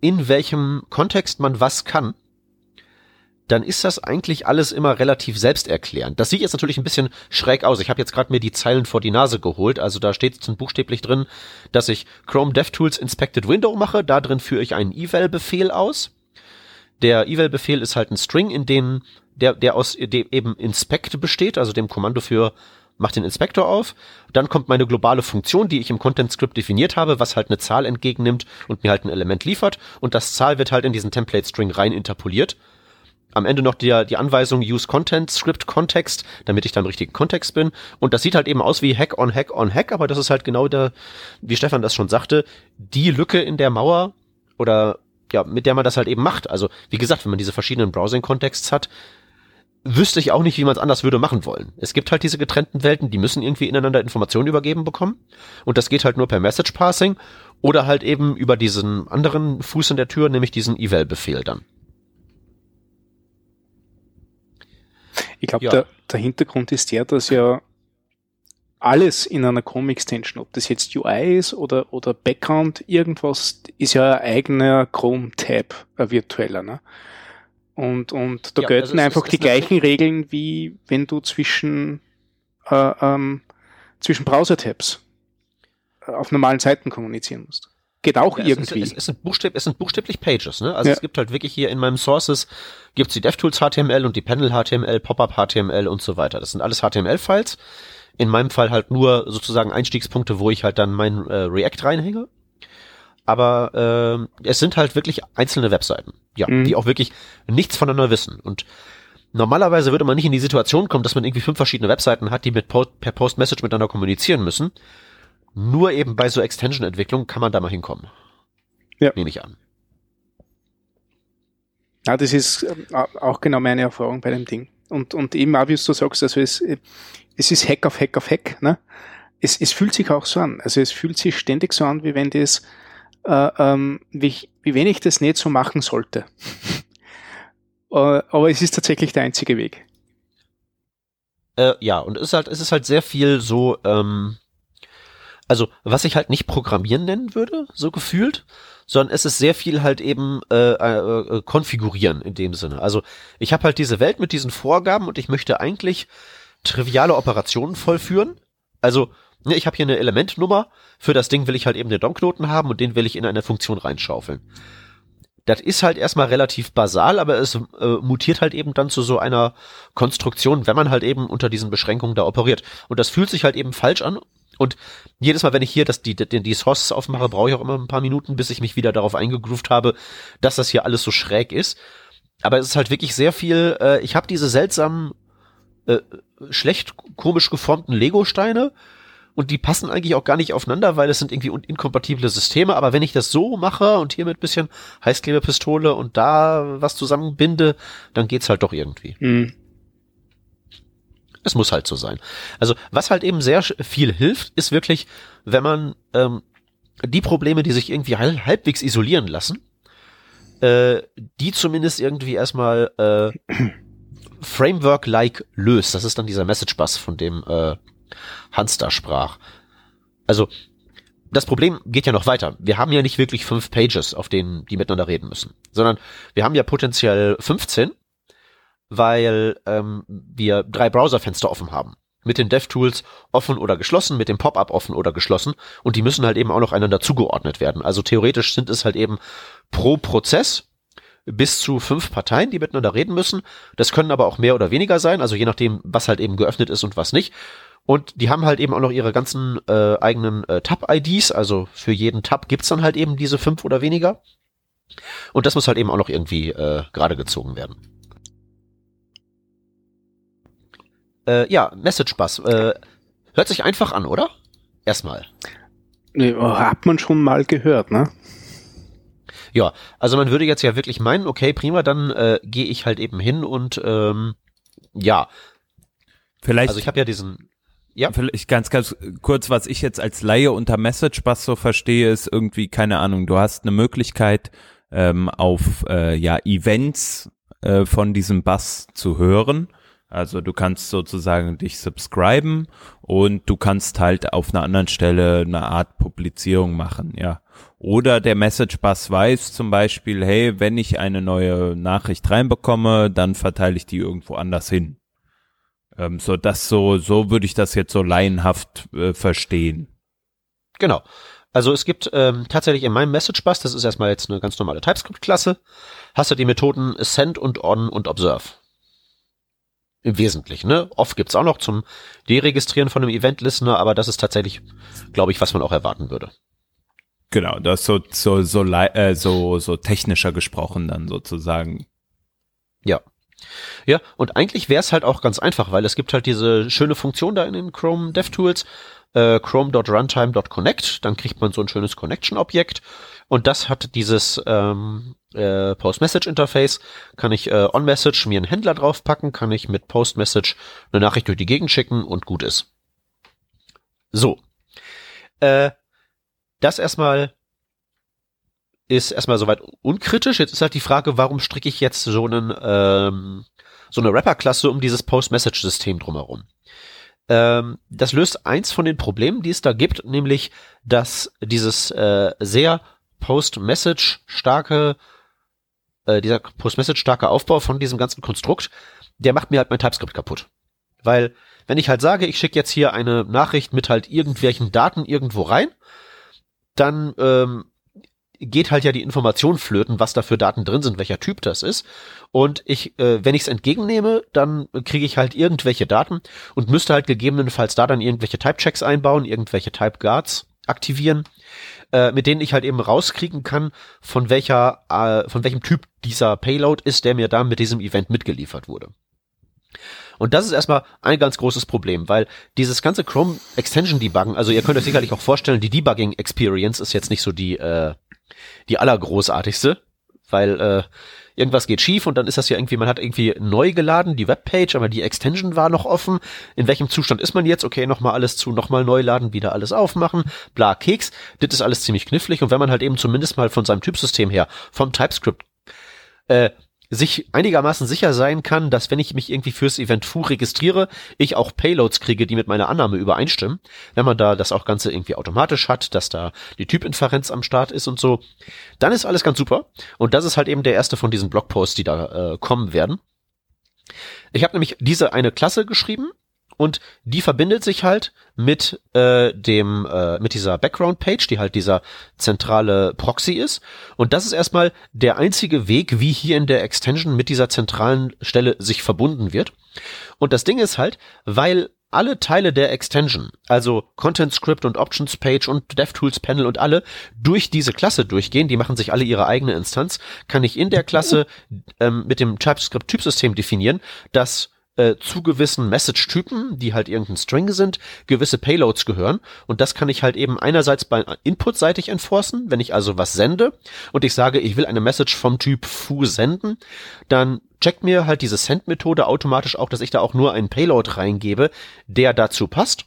in welchem Kontext man was kann, dann ist das eigentlich alles immer relativ selbsterklärend. Das sieht jetzt natürlich ein bisschen schräg aus. Ich habe jetzt gerade mir die Zeilen vor die Nase geholt. Also da steht jetzt buchstäblich drin, dass ich Chrome DevTools Inspected Window mache. Da drin führe ich einen eval-Befehl aus. Der eval-Befehl ist halt ein String, in dem der, der aus dem eben inspect besteht, also dem Kommando für mache den Inspektor auf, dann kommt meine globale Funktion, die ich im Content Script definiert habe, was halt eine Zahl entgegennimmt und mir halt ein Element liefert und das Zahl wird halt in diesen Template String rein interpoliert. Am Ende noch die, die Anweisung Use Content Script Context, damit ich da im richtigen Kontext bin. Und das sieht halt eben aus wie Hack on Hack on Hack, aber das ist halt genau der, wie Stefan das schon sagte, die Lücke in der Mauer oder ja, mit der man das halt eben macht. Also, wie gesagt, wenn man diese verschiedenen Browsing-Kontexts hat, wüsste ich auch nicht, wie man es anders würde machen wollen. Es gibt halt diese getrennten Welten, die müssen irgendwie ineinander Informationen übergeben bekommen. Und das geht halt nur per Message Passing oder halt eben über diesen anderen Fuß in der Tür, nämlich diesen Eval-Befehl dann. Ich glaube, ja. der, der Hintergrund ist der, dass ja alles in einer Chrome Extension, ob das jetzt UI ist oder, oder Background, irgendwas, ist ja ein eigener Chrome Tab, ein virtueller, ne? Und, und da ja, gelten also einfach die gleichen Regeln, wie wenn du zwischen, äh, ähm, zwischen Browser-Tabs äh, auf normalen Seiten kommunizieren musst. Geht auch ja, irgendwie. Es, es, es, sind buchstäb, es sind buchstäblich Pages, ne? Also ja. es gibt halt wirklich hier in meinem Sources gibt's die DevTools HTML und die Panel HTML, Pop-up HTML und so weiter. Das sind alles HTML-Files. In meinem Fall halt nur sozusagen Einstiegspunkte, wo ich halt dann mein äh, React reinhänge aber äh, es sind halt wirklich einzelne Webseiten, ja, mhm. die auch wirklich nichts voneinander wissen. Und normalerweise würde man nicht in die Situation kommen, dass man irgendwie fünf verschiedene Webseiten hat, die mit Post, per Post-Message miteinander kommunizieren müssen. Nur eben bei so Extension-Entwicklung kann man da mal hinkommen. Ja. Nehme ich an. Ja, das ist äh, auch genau meine Erfahrung bei dem Ding. Und, und eben auch, wie du sagst, also es, es ist Hack auf Hack auf Hack, ne? Es, es fühlt sich auch so an. Also es fühlt sich ständig so an, wie wenn das äh, ähm, wie, wie wenig das nicht so machen sollte. *laughs* äh, aber es ist tatsächlich der einzige Weg. Äh, ja, und es ist halt, es ist halt sehr viel so, ähm, also was ich halt nicht Programmieren nennen würde, so gefühlt, sondern es ist sehr viel halt eben äh, äh, äh konfigurieren in dem Sinne. Also ich habe halt diese Welt mit diesen Vorgaben und ich möchte eigentlich triviale Operationen vollführen. Also Ne, ich habe hier eine Elementnummer, für das Ding will ich halt eben den DOM-Knoten haben und den will ich in eine Funktion reinschaufeln. Das ist halt erstmal relativ basal, aber es äh, mutiert halt eben dann zu so einer Konstruktion, wenn man halt eben unter diesen Beschränkungen da operiert. Und das fühlt sich halt eben falsch an. Und jedes Mal, wenn ich hier das, die, die, die Sources aufmache, brauche ich auch immer ein paar Minuten, bis ich mich wieder darauf eingegroovt habe, dass das hier alles so schräg ist. Aber es ist halt wirklich sehr viel, äh, ich habe diese seltsamen, äh, schlecht komisch geformten Lego-Steine, und die passen eigentlich auch gar nicht aufeinander, weil es sind irgendwie inkompatible Systeme. Aber wenn ich das so mache und hier mit bisschen Heißklebepistole und da was zusammenbinde, dann geht's halt doch irgendwie. Mhm. Es muss halt so sein. Also was halt eben sehr viel hilft, ist wirklich, wenn man ähm, die Probleme, die sich irgendwie halbwegs isolieren lassen, äh, die zumindest irgendwie erstmal äh, Framework-like löst. Das ist dann dieser Message Bus, von dem äh, Hans da sprach. Also, das Problem geht ja noch weiter. Wir haben ja nicht wirklich fünf Pages, auf denen die miteinander reden müssen, sondern wir haben ja potenziell 15, weil ähm, wir drei Browserfenster offen haben. Mit den DevTools offen oder geschlossen, mit dem Pop-up offen oder geschlossen und die müssen halt eben auch noch einander zugeordnet werden. Also theoretisch sind es halt eben pro Prozess bis zu fünf Parteien, die miteinander reden müssen. Das können aber auch mehr oder weniger sein, also je nachdem, was halt eben geöffnet ist und was nicht. Und die haben halt eben auch noch ihre ganzen äh, eigenen äh, Tab-IDs. Also für jeden Tab gibt's dann halt eben diese fünf oder weniger. Und das muss halt eben auch noch irgendwie äh, gerade gezogen werden. Äh, ja, Message Bus. Äh, hört sich einfach an, oder? Erstmal. Oh, hat man schon mal gehört, ne? Ja, also man würde jetzt ja wirklich meinen, okay, prima, dann äh, gehe ich halt eben hin und ähm, ja. Vielleicht. Also ich habe ja diesen ja. Vielleicht ganz, ganz kurz, was ich jetzt als Laie unter Message Bus so verstehe, ist irgendwie, keine Ahnung, du hast eine Möglichkeit, ähm, auf äh, ja, Events äh, von diesem Bus zu hören. Also du kannst sozusagen dich subscriben und du kannst halt auf einer anderen Stelle eine Art Publizierung machen, ja. Oder der Message Bus weiß zum Beispiel, hey, wenn ich eine neue Nachricht reinbekomme, dann verteile ich die irgendwo anders hin. Ähm, so das so, so würde ich das jetzt so laienhaft äh, verstehen. Genau. Also es gibt ähm, tatsächlich in meinem Message Bus, das ist erstmal jetzt eine ganz normale TypeScript-Klasse, hast du die Methoden send und on und observe. Im Wesentlichen, ne? Oft gibt's auch noch zum Deregistrieren von einem Event-Listener, aber das ist tatsächlich, glaube ich, was man auch erwarten würde. Genau, das so, so, so, äh, so, so technischer gesprochen dann sozusagen. Ja. Ja, und eigentlich wäre es halt auch ganz einfach, weil es gibt halt diese schöne Funktion da in den Chrome DevTools, äh, chrome.runtime.connect, dann kriegt man so ein schönes Connection-Objekt und das hat dieses ähm, äh, Post-Message-Interface, kann ich äh, on-Message mir einen Händler draufpacken, kann ich mit Post-Message eine Nachricht durch die Gegend schicken und gut ist. So. Äh, das erstmal ist erstmal soweit unkritisch. Jetzt ist halt die Frage, warum stricke ich jetzt so einen ähm, so eine Wrapper-Klasse um dieses Post-Message-System drumherum? Ähm, das löst eins von den Problemen, die es da gibt, nämlich dass dieses äh, sehr Post-Message starke äh, dieser Post-Message starke Aufbau von diesem ganzen Konstrukt, der macht mir halt mein TypeScript kaputt. Weil wenn ich halt sage, ich schicke jetzt hier eine Nachricht mit halt irgendwelchen Daten irgendwo rein, dann ähm, geht halt ja die Information flöten, was da für Daten drin sind, welcher Typ das ist. Und ich, äh, wenn ich es entgegennehme, dann kriege ich halt irgendwelche Daten und müsste halt gegebenenfalls da dann irgendwelche Type-Checks einbauen, irgendwelche Type-Guards aktivieren, äh, mit denen ich halt eben rauskriegen kann, von welcher, äh, von welchem Typ dieser Payload ist, der mir da mit diesem Event mitgeliefert wurde. Und das ist erstmal ein ganz großes Problem, weil dieses ganze Chrome Extension Debuggen, also ihr könnt euch sicherlich auch vorstellen, die Debugging Experience ist jetzt nicht so die äh, die allergroßartigste, weil äh, irgendwas geht schief und dann ist das ja irgendwie, man hat irgendwie neu geladen, die Webpage, aber die Extension war noch offen. In welchem Zustand ist man jetzt? Okay, nochmal alles zu, nochmal neu laden, wieder alles aufmachen, bla, Keks. Das ist alles ziemlich knifflig und wenn man halt eben zumindest mal von seinem Typsystem her, vom TypeScript, äh, sich einigermaßen sicher sein kann, dass wenn ich mich irgendwie fürs Event Foo registriere, ich auch Payloads kriege, die mit meiner Annahme übereinstimmen. Wenn man da das auch Ganze irgendwie automatisch hat, dass da die Typinferenz am Start ist und so, dann ist alles ganz super. Und das ist halt eben der erste von diesen Blogposts, die da äh, kommen werden. Ich habe nämlich diese eine Klasse geschrieben und die verbindet sich halt mit äh, dem äh, mit dieser Background Page, die halt dieser zentrale Proxy ist und das ist erstmal der einzige Weg, wie hier in der Extension mit dieser zentralen Stelle sich verbunden wird. Und das Ding ist halt, weil alle Teile der Extension, also Content Script und Options Page und DevTools Panel und alle durch diese Klasse durchgehen, die machen sich alle ihre eigene Instanz, kann ich in der Klasse ähm, mit dem TypeScript Typsystem definieren, dass äh, zu gewissen Message-Typen, die halt irgendein String sind, gewisse Payloads gehören. Und das kann ich halt eben einerseits bei Input-seitig enforcen, wenn ich also was sende und ich sage, ich will eine Message vom Typ foo senden, dann checkt mir halt diese Send-Methode automatisch auch, dass ich da auch nur einen Payload reingebe, der dazu passt.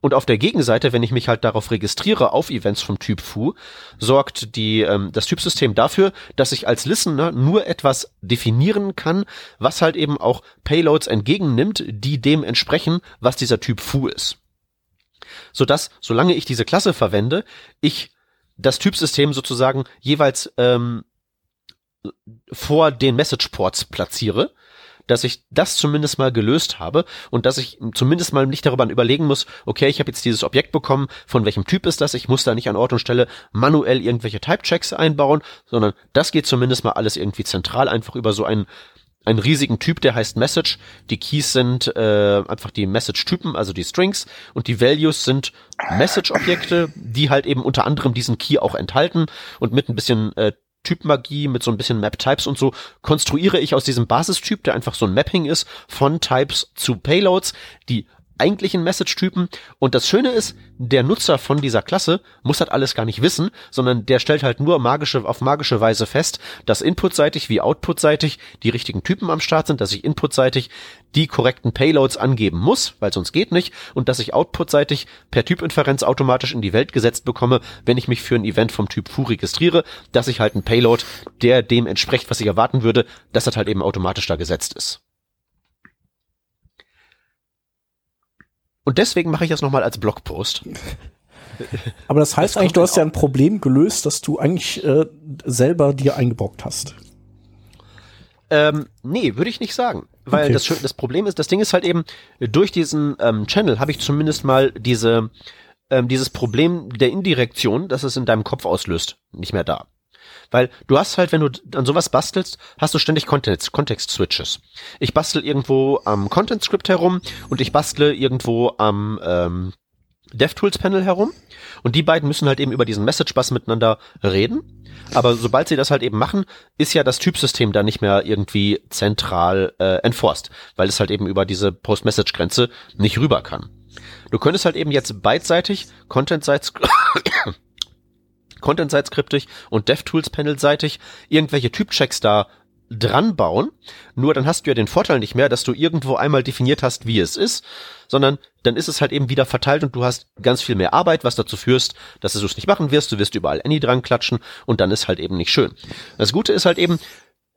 Und auf der Gegenseite, wenn ich mich halt darauf registriere auf Events vom Typ Foo, sorgt die, ähm, das Typsystem dafür, dass ich als Listener nur etwas definieren kann, was halt eben auch Payloads entgegennimmt, die dem entsprechen, was dieser Typ Foo ist. Sodass, solange ich diese Klasse verwende, ich das Typsystem sozusagen jeweils ähm, vor den Message Ports platziere dass ich das zumindest mal gelöst habe und dass ich zumindest mal nicht darüber überlegen muss, okay, ich habe jetzt dieses Objekt bekommen, von welchem Typ ist das? Ich muss da nicht an Ort und Stelle manuell irgendwelche Type-Checks einbauen, sondern das geht zumindest mal alles irgendwie zentral einfach über so einen einen riesigen Typ, der heißt Message. Die Keys sind äh, einfach die Message-Typen, also die Strings, und die Values sind Message-Objekte, die halt eben unter anderem diesen Key auch enthalten und mit ein bisschen äh, Typmagie mit so ein bisschen Map-Types und so konstruiere ich aus diesem Basistyp, der einfach so ein Mapping ist, von Types zu Payloads, die eigentlichen Message-Typen. Und das Schöne ist, der Nutzer von dieser Klasse muss das alles gar nicht wissen, sondern der stellt halt nur magische, auf magische Weise fest, dass inputseitig wie outputseitig die richtigen Typen am Start sind, dass ich inputseitig die korrekten Payloads angeben muss, weil sonst geht nicht, und dass ich outputseitig per Typinferenz automatisch in die Welt gesetzt bekomme, wenn ich mich für ein Event vom Typ Foo registriere, dass ich halt ein Payload, der dem entspricht, was ich erwarten würde, dass das halt eben automatisch da gesetzt ist. Und deswegen mache ich das nochmal als Blogpost. *laughs* Aber das heißt Das eigentlich, du hast ja ein Problem gelöst, das du eigentlich äh, selber dir eingebrockt hast. Ähm, nee, würde ich nicht sagen. Weil Okay. das, das Problem ist, das Ding ist halt eben, durch diesen ähm, Channel habe ich zumindest mal diese, ähm, dieses Problem der Indirektion, das es in deinem Kopf auslöst, nicht mehr da. Weil du hast halt, wenn du an sowas bastelst, hast du ständig Content, Context-Switches. Ich bastel irgendwo am Content-Script herum und ich bastle irgendwo am ähm, DevTools-Panel herum. Und die beiden müssen halt eben über diesen Message-Bus miteinander reden. Aber sobald sie das halt eben machen, ist ja das Typsystem da nicht mehr irgendwie zentral äh, enforced, weil es halt eben über diese Post-Message-Grenze nicht rüber kann. Du könntest halt eben jetzt beidseitig Content-Sites Content-Site-skriptig und DevTools-Panel-seitig irgendwelche Typchecks da dran bauen. Nur dann hast du ja den Vorteil nicht mehr, dass du irgendwo einmal definiert hast, wie es ist, sondern dann ist es halt eben wieder verteilt und du hast ganz viel mehr Arbeit, was dazu führst, dass du es nicht machen wirst. Du wirst überall Any dran klatschen und dann ist halt eben nicht schön. Das Gute ist halt eben,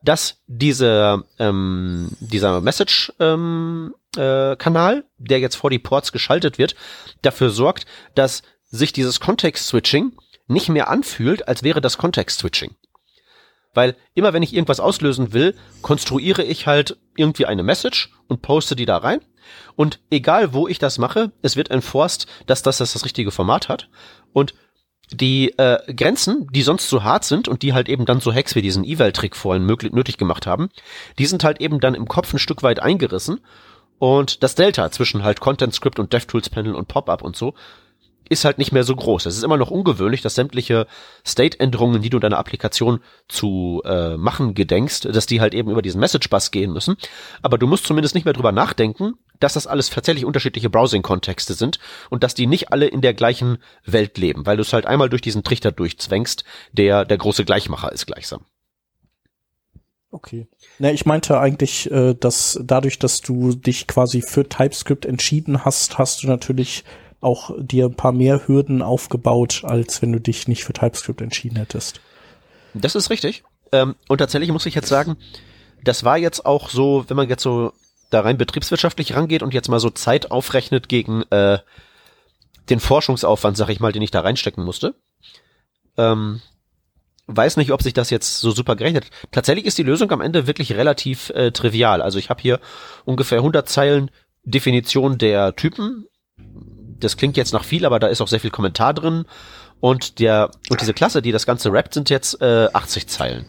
dass diese, ähm, dieser Message-Kanal, ähm, äh, Kanal, der jetzt vor die Ports geschaltet wird, dafür sorgt, dass sich dieses Context-Switching nicht mehr anfühlt, als wäre das Context-Switching. Weil immer wenn ich irgendwas auslösen will, konstruiere ich halt irgendwie eine Message und poste die da rein. Und egal wo ich das mache, es wird enforced, dass das das, das richtige Format hat. Und die äh, Grenzen, die sonst so hart sind und die halt eben dann so Hacks wie diesen Eval-Trick vorhin möglich, nötig gemacht haben, die sind halt eben dann im Kopf ein Stück weit eingerissen. Und das Delta zwischen halt Content Script und DevTools Panel und Pop-up und so ist halt nicht mehr so groß. Es ist immer noch ungewöhnlich, dass sämtliche State-Änderungen, die du in deiner Applikation zu äh, machen gedenkst, dass die halt eben über diesen Message-Bus gehen müssen. Aber du musst zumindest nicht mehr drüber nachdenken, dass das alles tatsächlich unterschiedliche Browsing-Kontexte sind und dass die nicht alle in der gleichen Welt leben, weil du es halt einmal durch diesen Trichter durchzwängst, der der große Gleichmacher ist gleichsam. Okay. Na, ich meinte eigentlich, äh, dass dadurch, dass du dich quasi für TypeScript entschieden hast, hast du natürlich auch dir ein paar mehr Hürden aufgebaut, als wenn du dich nicht für TypeScript entschieden hättest. Das ist richtig. Ähm, und tatsächlich muss ich jetzt sagen, das war jetzt auch so, wenn man jetzt so da rein betriebswirtschaftlich rangeht und jetzt mal so Zeit aufrechnet gegen äh, den Forschungsaufwand, sag ich mal, den ich da reinstecken musste. Ähm, weiß nicht, ob sich das jetzt so super gerechnet hat. Tatsächlich ist die Lösung am Ende wirklich relativ äh, trivial. Also ich habe hier ungefähr 100 Zeilen Definition der Typen das klingt jetzt nach viel, aber da ist auch sehr viel Kommentar drin. Und der, und diese Klasse, die das Ganze rappt, sind jetzt äh, 80 Zeilen.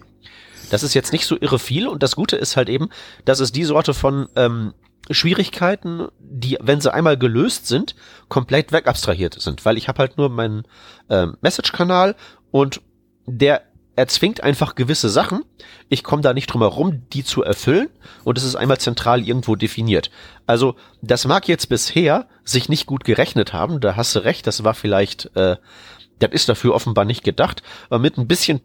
Das ist jetzt nicht so irre viel und das Gute ist halt eben, dass es die Sorte von ähm, Schwierigkeiten, die, wenn sie einmal gelöst sind, komplett wegabstrahiert sind, weil ich habe halt nur meinen ähm, Message-Kanal und der erzwingt einfach gewisse Sachen. Ich komme da nicht drum herum, die zu erfüllen und es ist einmal zentral irgendwo definiert. Also das mag jetzt bisher sich nicht gut gerechnet haben, da hast du recht, das war vielleicht, äh, das ist dafür offenbar nicht gedacht, aber mit ein bisschen,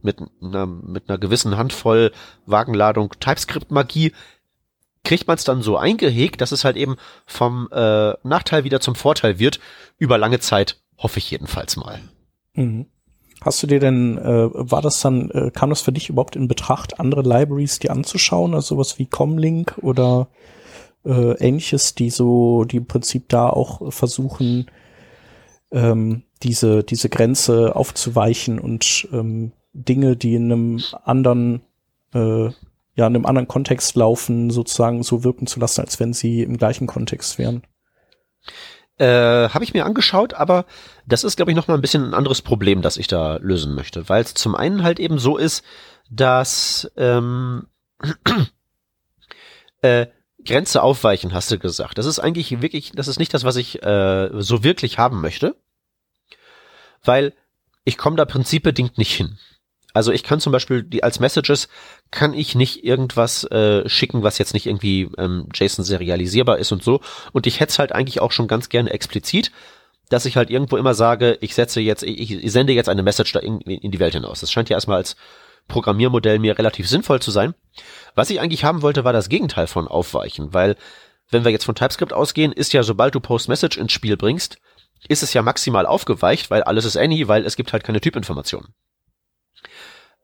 mit einer, mit einer gewissen Handvoll Wagenladung TypeScript-Magie kriegt man es dann so eingehegt, dass es halt eben vom äh, Nachteil wieder zum Vorteil wird, über lange Zeit, hoffe ich jedenfalls mal. Mhm. Hast du dir denn, äh, war das dann, äh, kam das für dich überhaupt in Betracht, andere Libraries dir anzuschauen, also sowas wie Comlink oder äh, ähnliches, die so, die im Prinzip da auch versuchen, ähm, diese, diese Grenze aufzuweichen und ähm, Dinge, die in einem anderen, äh, ja, in einem anderen Kontext laufen, sozusagen so wirken zu lassen, als wenn sie im gleichen Kontext wären? Äh, Habe ich mir angeschaut, aber das ist, glaube ich, noch mal ein bisschen ein anderes Problem, das ich da lösen möchte, weil es zum einen halt eben so ist, dass ähm, *clears throat* äh, Grenze aufweichen, hast du gesagt. Das ist eigentlich wirklich, das ist nicht das, was ich äh, so wirklich haben möchte, weil ich komme da prinzipbedingt nicht hin. Also ich kann zum Beispiel die als Messages kann ich nicht irgendwas äh, schicken, was jetzt nicht irgendwie ähm, JSON serialisierbar ist und so. Und ich hätte es halt eigentlich auch schon ganz gerne explizit, dass ich halt irgendwo immer sage, ich setze jetzt, ich, ich sende jetzt eine Message da in, in die Welt hinaus. Das scheint ja erstmal als Programmiermodell mir relativ sinnvoll zu sein. Was ich eigentlich haben wollte, war das Gegenteil von aufweichen, weil wenn wir jetzt von TypeScript ausgehen, ist ja sobald du Post-Message ins Spiel bringst, ist es ja maximal aufgeweicht, weil alles ist any, weil es gibt halt keine Typinformationen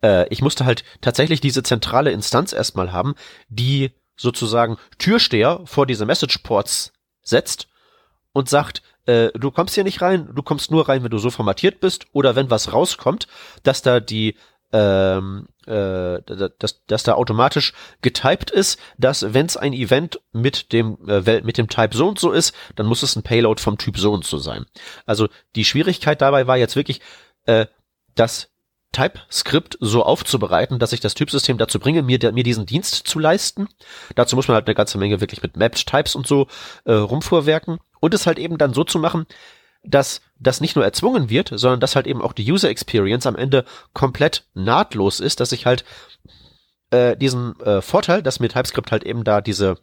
äh, ich musste halt tatsächlich diese zentrale Instanz erstmal haben, die sozusagen Türsteher vor diese Message Ports setzt und sagt, äh, du kommst hier nicht rein, du kommst nur rein, wenn du so formatiert bist oder wenn was rauskommt, dass da die ähm, äh, dass, dass da automatisch getyped ist, dass wenn es ein Event mit dem äh, mit dem Type so und so ist, dann muss es ein Payload vom Typ so und so sein. Also die Schwierigkeit dabei war jetzt wirklich, äh, dass TypeScript so aufzubereiten, dass ich das Typsystem dazu bringe, mir, der, mir diesen Dienst zu leisten. Dazu muss man halt eine ganze Menge wirklich mit Mapped Types und so äh, rumfuhrwerken und es halt eben dann so zu machen, dass das nicht nur erzwungen wird, sondern dass halt eben auch die User Experience am Ende komplett nahtlos ist, dass ich halt äh, diesen äh, Vorteil, dass mir TypeScript halt eben da diese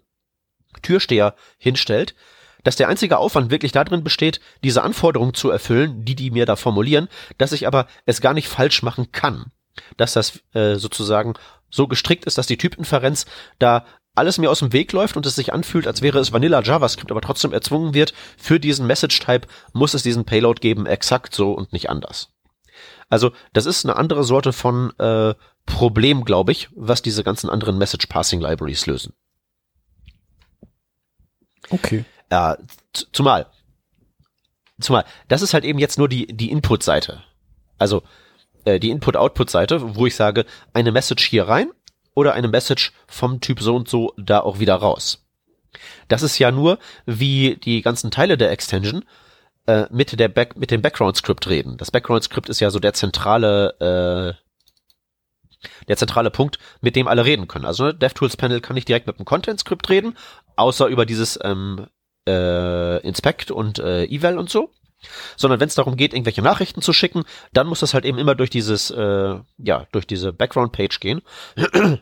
Türsteher hinstellt, dass der einzige Aufwand wirklich darin besteht, diese Anforderungen zu erfüllen, die die mir da formulieren, dass ich aber es gar nicht falsch machen kann. Dass das äh, sozusagen so gestrickt ist, dass die Typinferenz da alles mir aus dem Weg läuft und es sich anfühlt, als wäre es Vanilla JavaScript, aber trotzdem erzwungen wird, für diesen Message-Type muss es diesen Payload geben, exakt so und nicht anders. Also das ist eine andere Sorte von äh, Problem, glaube ich, was diese ganzen anderen Message-Passing-Libraries lösen. Okay. Ja, zumal, zumal, das ist halt eben jetzt nur die, die Input-Seite. Also äh, die Input-Output-Seite, wo ich sage, eine Message hier rein oder eine Message vom Typ so und so da auch wieder raus. Das ist ja nur, wie die ganzen Teile der Extension äh, mit der Back mit dem Background Script reden. Das Background Script ist ja so der zentrale äh, der zentrale Punkt, mit dem alle reden können. Also ne, DevTools Panel kann nicht direkt mit dem Content Script reden, außer über dieses ähm, äh, Inspect und äh, Eval und so. Sondern wenn es darum geht, irgendwelche Nachrichten zu schicken, dann muss das halt eben immer durch dieses, äh, ja, durch diese Background-Page gehen. *clears throat*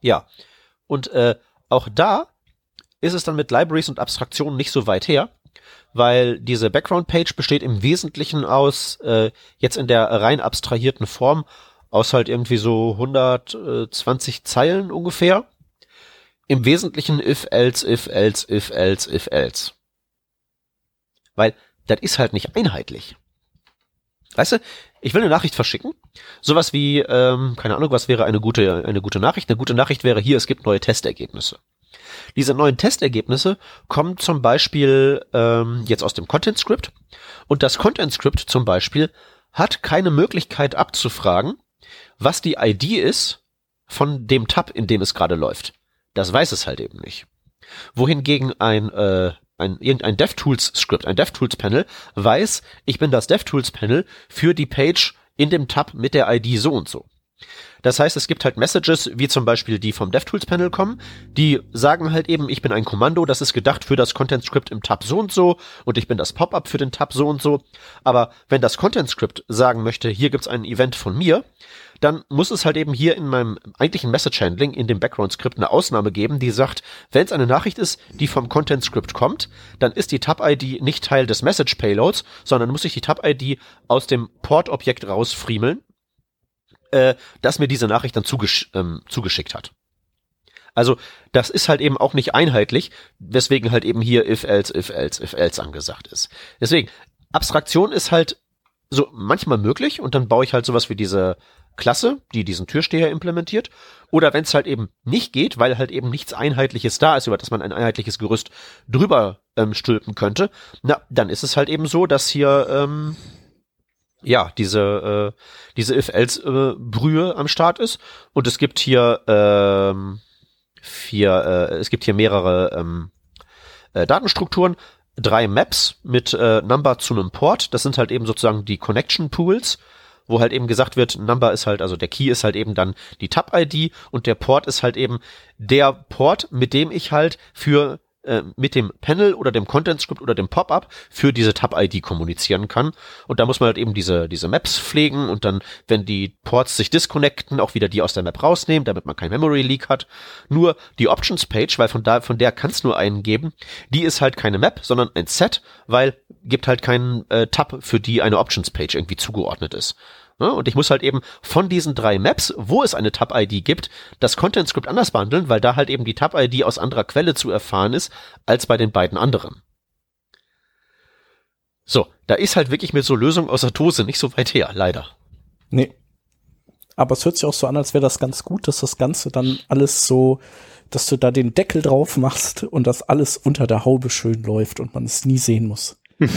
ja. Und äh, auch da ist es dann mit Libraries und Abstraktionen nicht so weit her, weil diese Background-Page besteht im Wesentlichen aus, äh, jetzt in der rein abstrahierten Form, aus halt irgendwie so 120 Zeilen ungefähr im Wesentlichen if else, if else, if else, if else. Weil das ist halt nicht einheitlich. Weißt du, ich will eine Nachricht verschicken. Sowas wie, ähm, keine Ahnung, was wäre eine gute, eine gute Nachricht? Eine gute Nachricht wäre hier, es gibt neue Testergebnisse. Diese neuen Testergebnisse kommen zum Beispiel ähm, jetzt aus dem Content Script und das Content Script zum Beispiel hat keine Möglichkeit abzufragen, was die ID ist von dem Tab, in dem es gerade läuft. Das weiß es halt eben nicht. Wohingegen ein, äh, ein irgendein DevTools-Script, ein DevTools-Panel weiß, ich bin das DevTools-Panel für die Page in dem Tab mit der ID so und so. Das heißt, es gibt halt Messages, wie zum Beispiel die vom DevTools-Panel kommen, die sagen halt eben, ich bin ein Kommando, das ist gedacht für das Content-Script im Tab so und so und ich bin das Pop-up für den Tab so und so. Aber wenn das Content-Script sagen möchte, hier gibt's ein Event von mir, dann muss es halt eben hier in meinem eigentlichen Message Handling in dem Background Script eine Ausnahme geben, die sagt, wenn es eine Nachricht ist, die vom Content Script kommt, dann ist die Tab ID nicht Teil des Message Payloads, sondern muss ich die Tab ID aus dem Port Objekt rausfriemeln, äh, das mir diese Nachricht dann zugesch ähm, zugeschickt hat. Also das ist halt eben auch nicht einheitlich, weswegen halt eben hier if else, if else, if else angesagt ist. Deswegen, Abstraktion ist halt so manchmal möglich und dann baue ich halt sowas wie diese Klasse, die diesen Türsteher implementiert. Oder wenn es halt eben nicht geht, weil halt eben nichts Einheitliches da ist, über das man ein einheitliches Gerüst drüber ähm, stülpen könnte, na, dann ist es halt eben so, dass hier ähm, ja diese äh, diese if-else-Brühe äh, am Start ist und es gibt hier ähm, vier, äh, es gibt hier mehrere ähm, äh, Datenstrukturen, drei Maps mit äh, Number zu einem Port. Das sind halt eben sozusagen die Connection Pools wo halt eben gesagt wird, Number ist halt, also der Key ist halt eben dann die Tab-ID und der Port ist halt eben der Port, mit dem ich halt für äh, mit dem Panel oder dem Content Script oder dem Pop-up für diese Tab-ID kommunizieren kann. Und da muss man halt eben diese, diese Maps pflegen und dann, wenn die Ports sich disconnecten, auch wieder die aus der Map rausnehmen, damit man kein Memory Leak hat. Nur die Options Page, weil von da, von der kann es nur einen geben, die ist halt keine Map, sondern ein Set, weil gibt halt keinen äh, Tab, für die eine Options Page irgendwie zugeordnet ist. Ne? Und ich muss halt eben von diesen drei Maps, wo es eine Tab-ID gibt, das Content-Script anders behandeln, weil da halt eben die Tab-ID aus anderer Quelle zu erfahren ist, als bei den beiden anderen. So, da ist halt wirklich mit so Lösung aus der Dose nicht so weit her, leider. Nee. Aber es hört sich auch so an, als wäre das ganz gut, dass das Ganze dann alles so, dass du da den Deckel drauf machst und das alles unter der Haube schön läuft und man es nie sehen muss. *laughs*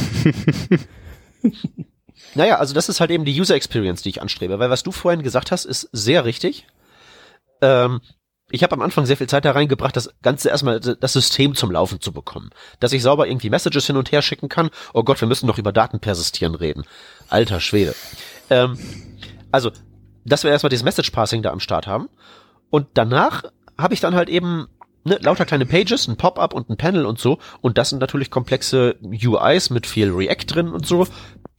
Naja, also das ist halt eben die User Experience, die ich anstrebe, weil was du vorhin gesagt hast, ist sehr richtig. Ähm, ich habe am Anfang sehr viel Zeit da reingebracht, das Ganze erstmal das System zum Laufen zu bekommen. Dass ich sauber irgendwie Messages hin und her schicken kann. Oh Gott, wir müssen doch über Daten persistieren reden. Alter Schwede. Ähm, also, dass wir erstmal dieses Message Passing da am Start haben. Und danach habe ich dann halt eben ne, lauter kleine Pages, ein Pop-up und ein Panel und so. Und das sind natürlich komplexe UIs mit viel React drin und so.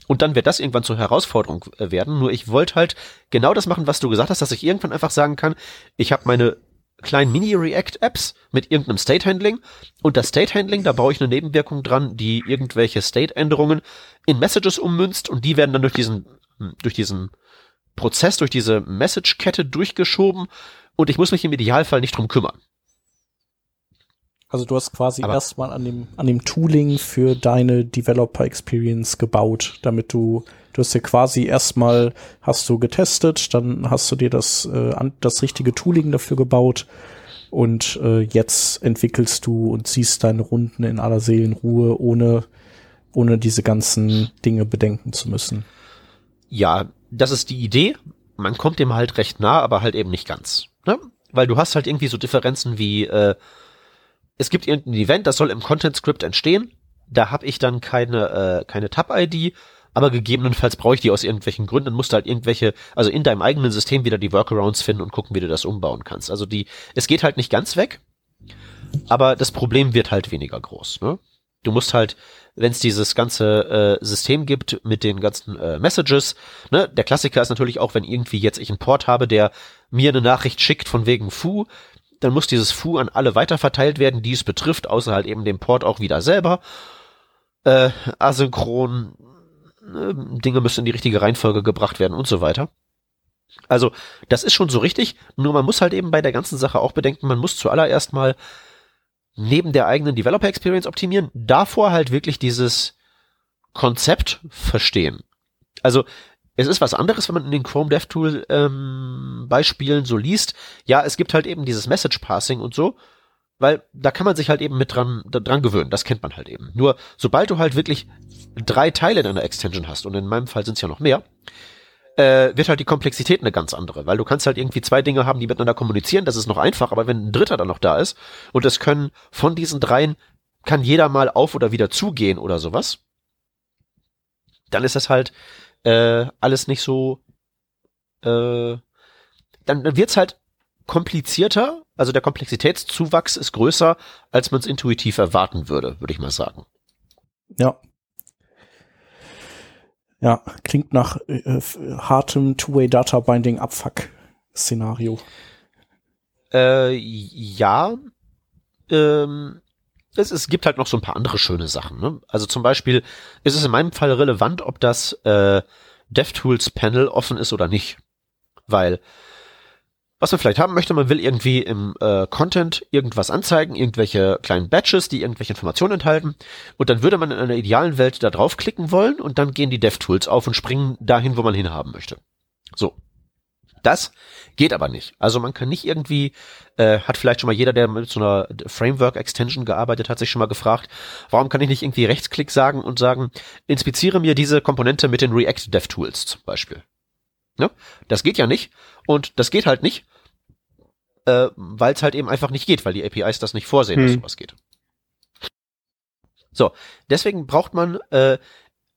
Und dann wird das irgendwann zur Herausforderung äh, werden. Nur ich wollte halt genau das machen, was du gesagt hast, dass ich irgendwann einfach sagen kann, ich habe meine kleinen Mini-React-Apps mit irgendeinem State-Handling und das State-Handling, da baue ich eine Nebenwirkung dran, die irgendwelche State-Änderungen in Messages ummünzt und die werden dann durch diesen, hm, durch diesen Prozess, durch diese Message-Kette durchgeschoben und ich muss mich im Idealfall nicht drum kümmern. Also du hast quasi erstmal an dem, an dem Tooling für deine Developer Experience gebaut, damit du, du hast ja quasi erstmal, hast du getestet, dann hast du dir das, äh, das richtige Tooling dafür gebaut und äh, jetzt entwickelst du und ziehst deine Runden in aller Seelenruhe, ohne, ohne diese ganzen Dinge bedenken zu müssen. Ja, das ist die Idee. Man kommt dem halt recht nah, aber halt eben nicht ganz. Ne? Weil du hast halt irgendwie so Differenzen wie, äh, es gibt irgendein Event, das soll im Content Script entstehen. Da habe ich dann keine, äh, keine Tab-ID, aber gegebenenfalls brauche ich die aus irgendwelchen Gründen, dann musst halt irgendwelche, also in deinem eigenen System wieder die Workarounds finden und gucken, wie du das umbauen kannst. Also die, es geht halt nicht ganz weg, aber das Problem wird halt weniger groß. Ne? Du musst halt, wenn es dieses ganze äh, System gibt mit den ganzen äh, Messages, ne, der Klassiker ist natürlich auch, wenn irgendwie jetzt ich einen Port habe, der mir eine Nachricht schickt von wegen Fu, dann muss dieses Fu an alle weiterverteilt werden, die es betrifft, außer halt eben dem Port auch wieder selber. Äh, asynchron, äh, Dinge müssen in die richtige Reihenfolge gebracht werden und so weiter. Also, das ist schon so richtig, nur man muss halt eben bei der ganzen Sache auch bedenken, man muss zuallererst mal neben der eigenen Developer Experience optimieren, davor halt wirklich dieses Konzept verstehen. Also, es ist was anderes, wenn man in den Chrome DevTool ähm, Beispielen so liest. Ja, es gibt halt eben dieses Message Passing und so, weil da kann man sich halt eben mit dran dran gewöhnen. Das kennt man halt eben. Nur sobald du halt wirklich drei Teile in einer Extension hast und in meinem Fall sind es ja noch mehr, äh, wird halt die Komplexität eine ganz andere, weil du kannst halt irgendwie zwei Dinge haben, die miteinander kommunizieren. Das ist noch einfach, aber wenn ein Dritter dann noch da ist und es können von diesen dreien kann jeder mal auf oder wieder zugehen oder sowas, dann ist das halt äh, alles nicht so, äh, dann, dann wird's halt komplizierter, also der Komplexitätszuwachs ist größer, als man es intuitiv erwarten würde, würde ich mal sagen. Ja. Ja, klingt nach äh, hartem Two-Way-Data-Binding-Abfuck-Szenario. Äh, ja. Ähm, es, es gibt halt noch so ein paar andere schöne Sachen. Ne? Also zum Beispiel ist es in meinem Fall relevant, ob das äh, DevTools Panel offen ist oder nicht. Weil was man vielleicht haben möchte, man will irgendwie im äh, Content irgendwas anzeigen, irgendwelche kleinen Batches, die irgendwelche Informationen enthalten. Und dann würde man in einer idealen Welt da draufklicken wollen und dann gehen die DevTools auf und springen dahin, wo man hinhaben möchte. So. Das geht aber nicht. Also man kann nicht irgendwie, äh, hat vielleicht schon mal jeder, der mit so einer Framework-Extension gearbeitet hat, sich schon mal gefragt, warum kann ich nicht irgendwie Rechtsklick sagen und sagen, inspiziere mir diese Komponente mit den React DevTools zum Beispiel. Ne? Das geht ja nicht. Und das geht halt nicht, äh, weil es halt eben einfach nicht geht, weil die APIs das nicht vorsehen, hm. dass sowas geht. So, deswegen braucht man, äh,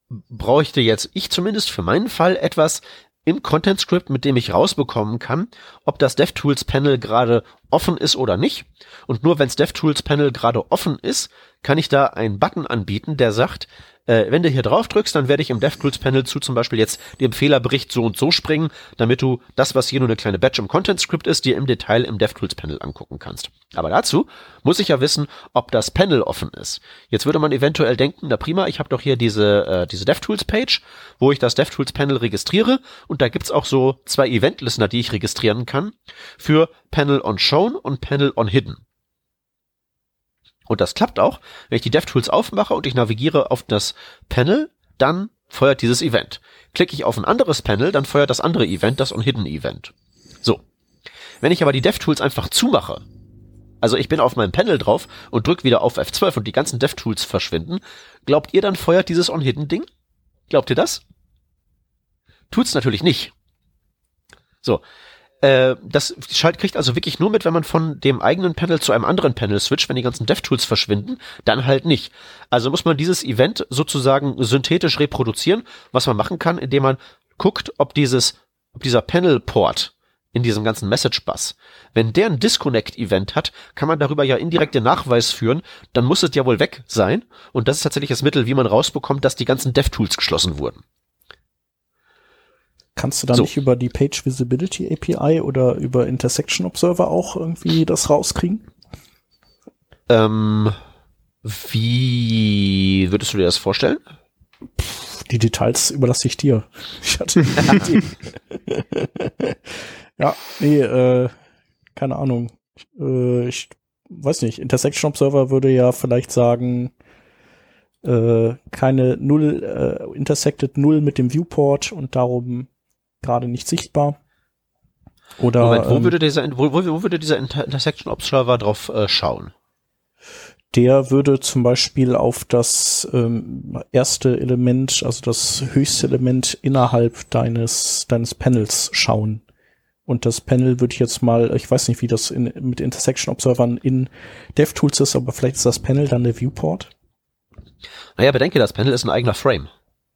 bräuchte jetzt ich zumindest für meinen Fall etwas, im Content Script, mit dem ich rausbekommen kann, ob das DevTools Panel gerade offen ist oder nicht. Und nur wenns DevTools Panel gerade offen ist, kann ich da einen Button anbieten, der sagt, äh, wenn du hier drauf drückst, dann werde ich im DevTools Panel zu zum Beispiel jetzt dem Fehlerbericht so und so springen, damit du das, was hier nur eine kleine Batch im Content Script ist, dir im Detail im DevTools Panel angucken kannst. Aber dazu muss ich ja wissen, ob das Panel offen ist. Jetzt würde man eventuell denken, na prima, ich habe doch hier diese, äh, diese DevTools Page, wo ich das DevTools Panel registriere und da gibt's auch so zwei Event Listener, die ich registrieren kann für Panel on Shown und Panel on Hidden. Und das klappt auch. Wenn ich die DevTools aufmache und ich navigiere auf das Panel, dann feuert dieses Event. Klicke ich auf ein anderes Panel, dann feuert das andere Event das On-Hidden-Event. So. Wenn ich aber die DevTools einfach zumache, also ich bin auf meinem Panel drauf und drücke wieder auf F12 und die ganzen DevTools verschwinden, glaubt ihr, dann feuert dieses On-Hidden-Ding? Glaubt ihr das? Tut's natürlich nicht. So, äh, das kriegt also wirklich nur mit, wenn man von dem eigenen Panel zu einem anderen Panel switcht, wenn die ganzen DevTools verschwinden, dann halt nicht. Also muss man dieses Event sozusagen synthetisch reproduzieren, was man machen kann, indem man guckt, ob dieses ob dieser Panel-Port in diesem ganzen Message-Bus, wenn der ein Disconnect-Event hat, kann man darüber ja indirekt den Nachweis führen, dann muss es ja wohl weg sein. Und das ist tatsächlich das Mittel, wie man rausbekommt, dass die ganzen DevTools geschlossen wurden. Kannst du da So. nicht über die Page Visibility API oder über Intersection Observer auch irgendwie das rauskriegen? Ähm, wie würdest du dir das vorstellen? Die Details überlasse ich dir. *laughs* Ich hatte Idee. *laughs* ja, nee, äh, keine Ahnung. Äh, ich weiß nicht. Intersection Observer würde ja vielleicht sagen, äh, keine Null, äh, intersected Null mit dem Viewport und darum gerade nicht sichtbar. Oder Moment, wo ähm, würde dieser, wo, wo, würde dieser Inter Intersection Observer drauf äh, schauen? der würde zum Beispiel auf das ähm, erste Element, also das höchste Element innerhalb deines, deines Panels schauen. Und das Panel würde ich jetzt mal, ich weiß nicht, wie das in, mit Intersection Observern in DevTools ist, aber vielleicht ist das Panel dann der Viewport. Naja, bedenke, das Panel ist ein eigener Frame.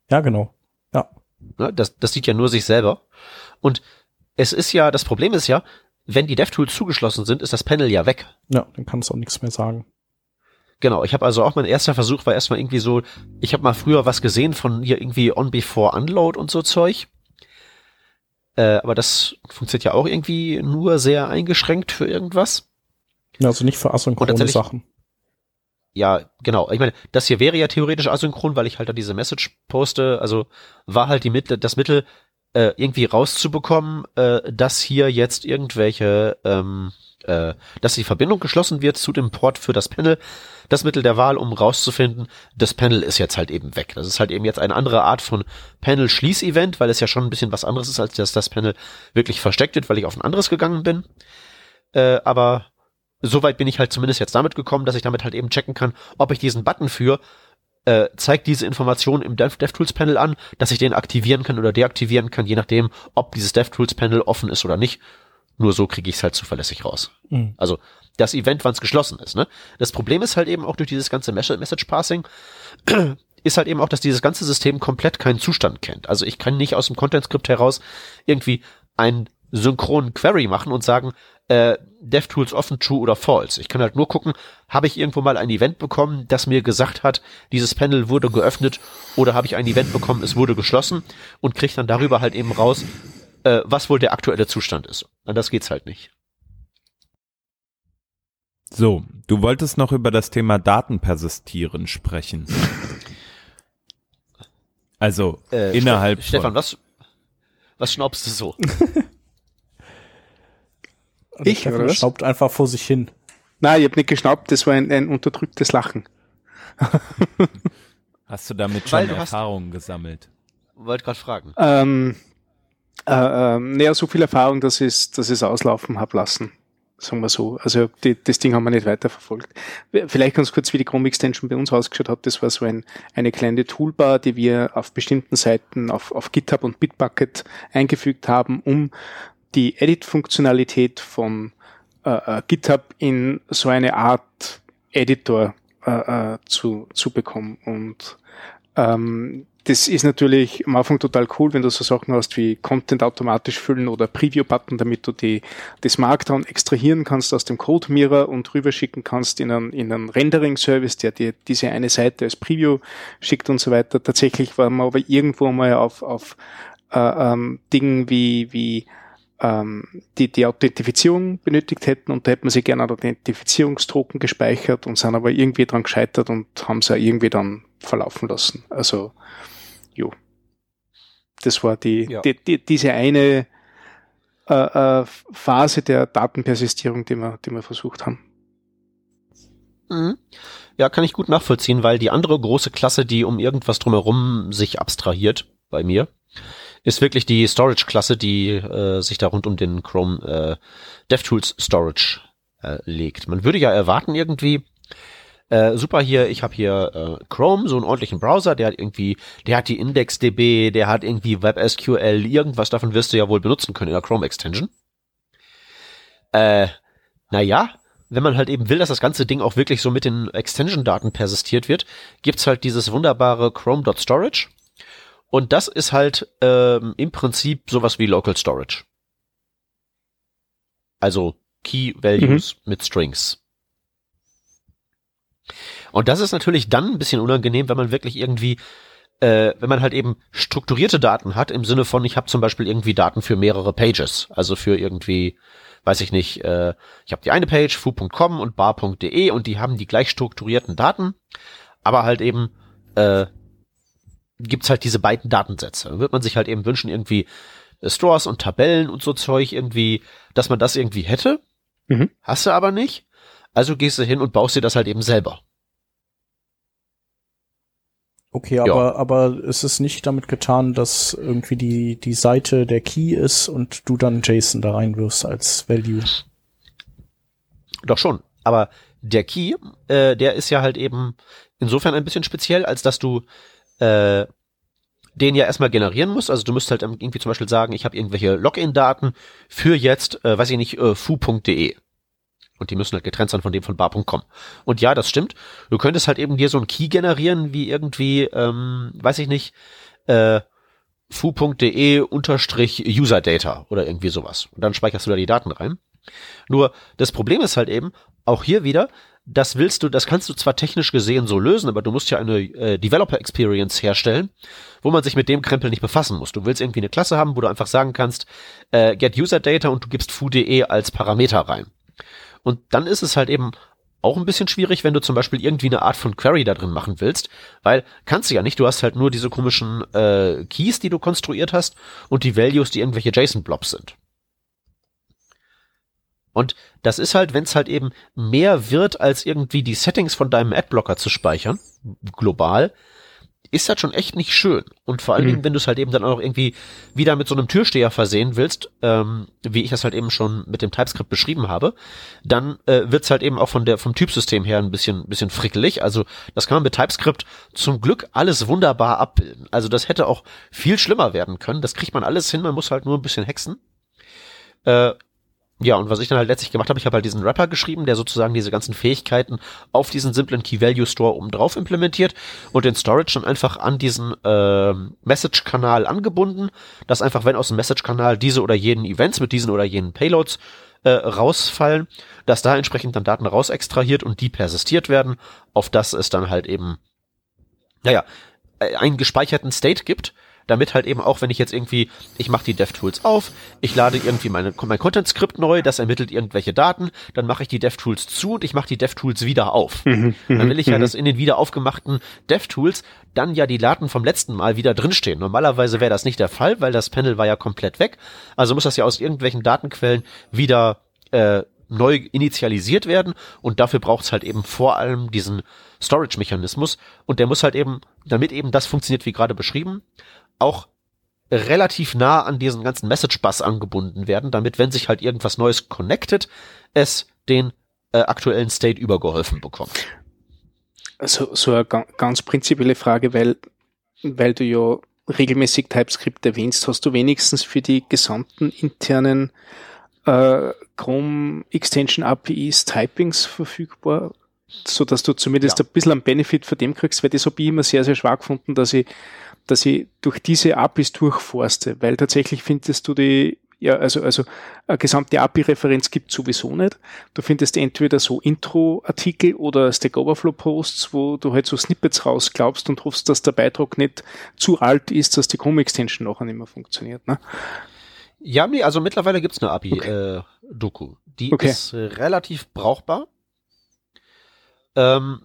Ja, genau. Ja. Ne? Das, das sieht ja nur sich selber. Und es ist ja, das Problem ist ja, wenn die DevTools zugeschlossen sind, ist das Panel ja weg. Ja, dann kann es auch nichts mehr sagen. Genau, ich habe also auch mein erster Versuch war erstmal irgendwie so, ich habe mal früher was gesehen von hier irgendwie On Before Unload und so Zeug. Äh, aber das funktioniert ja auch irgendwie nur sehr eingeschränkt für irgendwas. Also nicht für asynchrone Sachen. Ja, genau. Ich meine, das hier wäre ja theoretisch asynchron, weil ich halt da diese Message poste. Also war halt die Mittel, das Mittel, äh, irgendwie rauszubekommen, äh, dass hier jetzt irgendwelche, ähm, äh, dass die Verbindung geschlossen wird zu dem Port für das Panel. Das Mittel der Wahl, um rauszufinden, das Panel ist jetzt halt eben weg. Das ist halt eben jetzt eine andere Art von Panel-Schließ-Event, weil es ja schon ein bisschen was anderes ist, als dass das Panel wirklich versteckt wird, weil ich auf ein anderes gegangen bin. Äh, aber soweit bin ich halt zumindest jetzt damit gekommen, dass ich damit halt eben checken kann, ob ich diesen Button für äh, zeigt diese Information im Dev DevTools Panel an, dass ich den aktivieren kann oder deaktivieren kann, je nachdem, ob dieses DevTools Panel offen ist oder nicht. Nur so kriege ich es halt zuverlässig raus. Mhm. Also das Event, wann es geschlossen ist. Ne? Das Problem ist halt eben auch durch dieses ganze Mes- Message Passing *clears throat* ist halt eben auch, dass dieses ganze System komplett keinen Zustand kennt. Also ich kann nicht aus dem Content Script heraus irgendwie einen synchronen Query machen und sagen, äh, DevTools offen, true oder false. Ich kann halt nur gucken, habe ich irgendwo mal ein Event bekommen, das mir gesagt hat, dieses Panel wurde geöffnet oder habe ich ein Event bekommen, es wurde geschlossen und kriege dann darüber halt eben raus, äh, was wohl der aktuelle Zustand ist. Anders geht's halt nicht. So, du wolltest noch über das Thema Datenpersistieren sprechen. Also Äh, innerhalb Ste- Stefan, was, was schnaubst du so? *laughs* Und Ich, Stefan oder was? schnaubt einfach vor sich hin. Nein, ich habe nicht geschnaubt, das war ein, ein unterdrücktes Lachen. *laughs* hast du damit schon du hast- Erfahrungen gesammelt? Wollte gerade fragen. Ähm, äh, ähm, naja, so viel Erfahrung, dass ich es dass ich's auslaufen hab lassen. Sagen wir so. Also die, das Ding haben wir nicht weiterverfolgt. Vielleicht ganz kurz, wie die Chrome Extension bei uns ausgeschaut hat. Das war so ein, eine kleine Toolbar, die wir auf bestimmten Seiten auf, auf GitHub und Bitbucket eingefügt haben, um die Edit-Funktionalität von äh, äh, GitHub in so eine Art Editor äh, äh, zu, zu bekommen. Und ähm, das ist natürlich am Anfang total cool, wenn du so Sachen hast wie Content automatisch füllen oder Preview-Button, damit du die, das Markdown extrahieren kannst aus dem Code Mirror und rüberschicken kannst in einen, in einen Rendering-Service, der dir diese eine Seite als Preview schickt und so weiter. Tatsächlich waren wir aber irgendwo mal auf, auf äh, ähm, Dingen wie, wie ähm, die die Authentifizierung benötigt hätten und da hätten wir sie gerne einen Authentifizierungstoken gespeichert und sind aber irgendwie dran gescheitert und haben sie auch irgendwie dann verlaufen lassen. Also, jo. Das war die, Ja. die, die diese eine äh, äh, Phase der Datenpersistierung, die wir, die wir versucht haben. Mhm. Ja, kann ich gut nachvollziehen, weil die andere große Klasse, die um irgendwas drumherum sich abstrahiert bei mir, ist wirklich die Storage-Klasse, die äh, sich da rund um den Chrome äh, DevTools Storage äh, legt. Man würde ja erwarten irgendwie, äh, super hier, ich habe hier äh, Chrome, so einen ordentlichen Browser, der hat irgendwie, der hat die IndexDB, der hat irgendwie WebSQL, irgendwas davon wirst du ja wohl benutzen können in der Chrome Extension. Äh, naja, wenn man halt eben will, dass das ganze Ding auch wirklich so mit den Extension-Daten persistiert wird, gibt's halt dieses wunderbare Chrome.storage. Und das ist halt ähm, im Prinzip sowas wie Local Storage. Also Key Values mhm. mit Strings. Und das ist natürlich dann ein bisschen unangenehm, wenn man wirklich irgendwie, äh, wenn man halt eben strukturierte Daten hat, im Sinne von, ich habe zum Beispiel irgendwie Daten für mehrere Pages, also für irgendwie, weiß ich nicht, äh, ich habe die eine Page, foo.com und bar.de und die haben die gleich strukturierten Daten, aber halt eben äh, gibt's halt diese beiden Datensätze. Dann wird man sich halt eben wünschen, irgendwie äh, Stores und Tabellen und so Zeug irgendwie, dass man das irgendwie hätte. Mhm. Hast du aber nicht. Also gehst du hin und baust dir das halt eben selber. Okay, aber, ja. aber es ist nicht damit getan, dass irgendwie die, die Seite der Key ist und du dann JSON da reinwirfst als Value. Doch schon. Aber der Key, äh, der ist ja halt eben insofern ein bisschen speziell, als dass du äh, den ja erstmal generieren musst. Also du müsst halt irgendwie zum Beispiel sagen, ich habe irgendwelche Login-Daten für jetzt, äh, weiß ich nicht, äh, fu.de. Und die müssen halt getrennt sein von dem von bar.com. Und ja, das stimmt. Du könntest halt eben dir so ein Key generieren, wie irgendwie, ähm, weiß ich nicht, äh, fu.de unterstrich userdata oder irgendwie sowas. Und dann speicherst du da die Daten rein. Nur das Problem ist halt eben, auch hier wieder, das willst du, das kannst du zwar technisch gesehen so lösen, aber du musst ja eine äh, Developer Experience herstellen, wo man sich mit dem Krempel nicht befassen muss. Du willst irgendwie eine Klasse haben, wo du einfach sagen kannst, äh, get user data und du gibst foo.de als Parameter rein. Und dann ist es halt eben auch ein bisschen schwierig, wenn du zum Beispiel irgendwie eine Art von Query da drin machen willst, weil kannst du ja nicht, du hast halt nur diese komischen äh, Keys, die du konstruiert hast und die Values, die irgendwelche JSON-Blobs sind. Und das ist halt, wenn es halt eben mehr wird, als irgendwie die Settings von deinem Adblocker zu speichern, global, ist das schon echt nicht schön. Und vor allen mhm. Dingen, wenn du es halt eben dann auch irgendwie wieder mit so einem Türsteher versehen willst, ähm, wie ich das halt eben schon mit dem TypeScript beschrieben habe, dann äh, wird es halt eben auch von der vom Typsystem her ein bisschen bisschen frickelig. Also das kann man mit TypeScript zum Glück alles wunderbar abbilden. Also das hätte auch viel schlimmer werden können. Das kriegt man alles hin. Man muss halt nur ein bisschen hexen. Äh, ja, und was ich dann halt letztlich gemacht habe, ich habe halt diesen Rapper geschrieben, der sozusagen diese ganzen Fähigkeiten auf diesen simplen Key-Value-Store oben drauf implementiert und den Storage dann einfach an diesen äh, Message-Kanal angebunden, dass einfach, wenn aus dem Message-Kanal diese oder jenen Events mit diesen oder jenen Payloads äh, rausfallen, dass da entsprechend dann Daten raus extrahiert und die persistiert werden, auf das es dann halt eben, naja, äh, einen gespeicherten State gibt, damit halt eben auch, wenn ich jetzt irgendwie, ich mache die DevTools auf, ich lade irgendwie meine, mein Content-Skript neu, das ermittelt irgendwelche Daten, dann mache ich die DevTools zu und ich mache die DevTools wieder auf. Mhm, mhm dann will ich ja, mhm. dass in den wieder aufgemachten DevTools dann ja die Daten vom letzten Mal wieder drinstehen. Normalerweise wäre das nicht der Fall, weil das Panel war ja komplett weg. Also muss das ja aus irgendwelchen Datenquellen wieder äh, neu initialisiert werden und dafür braucht es halt eben vor allem diesen Storage-Mechanismus und der muss halt eben, damit eben das funktioniert wie gerade beschrieben, auch relativ nah an diesen ganzen Message Bus angebunden werden, damit wenn sich halt irgendwas Neues connected, es den äh, aktuellen State übergeholfen bekommt. Also so eine ganz prinzipielle Frage, weil, weil du ja regelmäßig TypeScript erwähnst, hast du wenigstens für die gesamten internen äh, Chrome Extension APIs Typings verfügbar, so dass du zumindest ja. ein bisschen einen Benefit von dem kriegst, weil das habe ich immer sehr, sehr schwach gefunden, dass ich dass ich durch diese APIs durchforste, weil tatsächlich findest du die ja, also, also eine gesamte API-Referenz gibt sowieso nicht. Du findest entweder so Intro-Artikel oder Stack Overflow-Posts, wo du halt so Snippets rausglaubst und hoffst, dass der Beitrag nicht zu alt ist, dass die Chrome-Extension nachher nicht mehr funktioniert. Ne? Ja, nee, also mittlerweile gibt's eine API-Doku. Okay. Äh, die okay. ist relativ brauchbar. Ähm,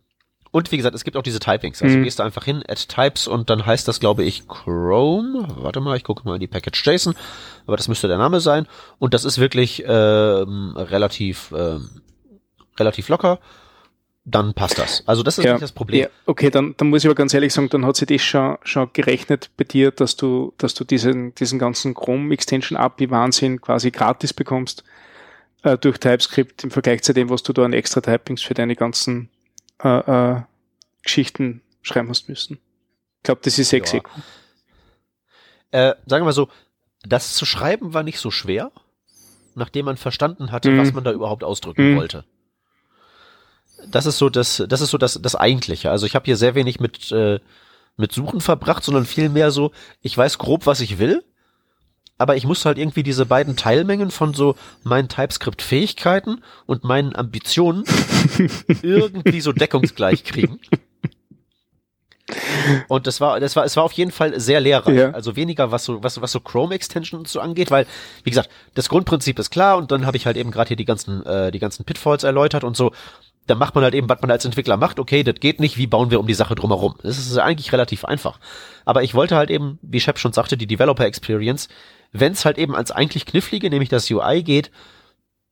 und wie gesagt, es gibt auch diese Typings. Also mhm. gehst du einfach hin, add types und dann heißt das, glaube ich, Chrome. Warte mal, ich gucke mal in die Package JSON, aber das müsste der Name sein. Und das ist wirklich ähm, relativ, ähm, relativ locker. Dann passt das. Also das ist ja, nicht das Problem. Ja, okay, dann, dann muss ich aber ganz ehrlich sagen, dann hat sich das schon, schon gerechnet bei dir, dass du, dass du diesen, diesen ganzen Chrome Extension API Wahnsinn quasi gratis bekommst äh, durch TypeScript im Vergleich zu dem, was du da an extra Typings für deine ganzen äh, äh, Geschichten schreiben hast müssen. Ich glaube, das ist sexy. Ja. Äh, sagen wir mal so, das zu schreiben war nicht so schwer, nachdem man verstanden hatte, mhm. was man da überhaupt ausdrücken mhm. wollte. Das ist so das, das ist so das, das Eigentliche. Also ich habe hier sehr wenig mit, äh, mit Suchen verbracht, sondern vielmehr so, ich weiß grob, was ich will, aber ich musste halt irgendwie diese beiden Teilmengen von so meinen TypeScript-Fähigkeiten und meinen Ambitionen *laughs* irgendwie so deckungsgleich kriegen. Und das war, das war, es war auf jeden Fall sehr lehrreich. Ja. Also weniger was so, was, was so Chrome Extensions so angeht, weil, wie gesagt, das Grundprinzip ist klar und dann habe ich halt eben gerade hier die ganzen, äh, die ganzen Pitfalls erläutert und so. Dann macht man halt eben, was man als Entwickler macht. Okay, das geht nicht. Wie bauen wir um die Sache drumherum? Das ist eigentlich relativ einfach. Aber ich wollte halt eben, wie Shep schon sagte, die Developer Experience, wenn es halt eben ans eigentlich knifflige, nämlich das UI geht,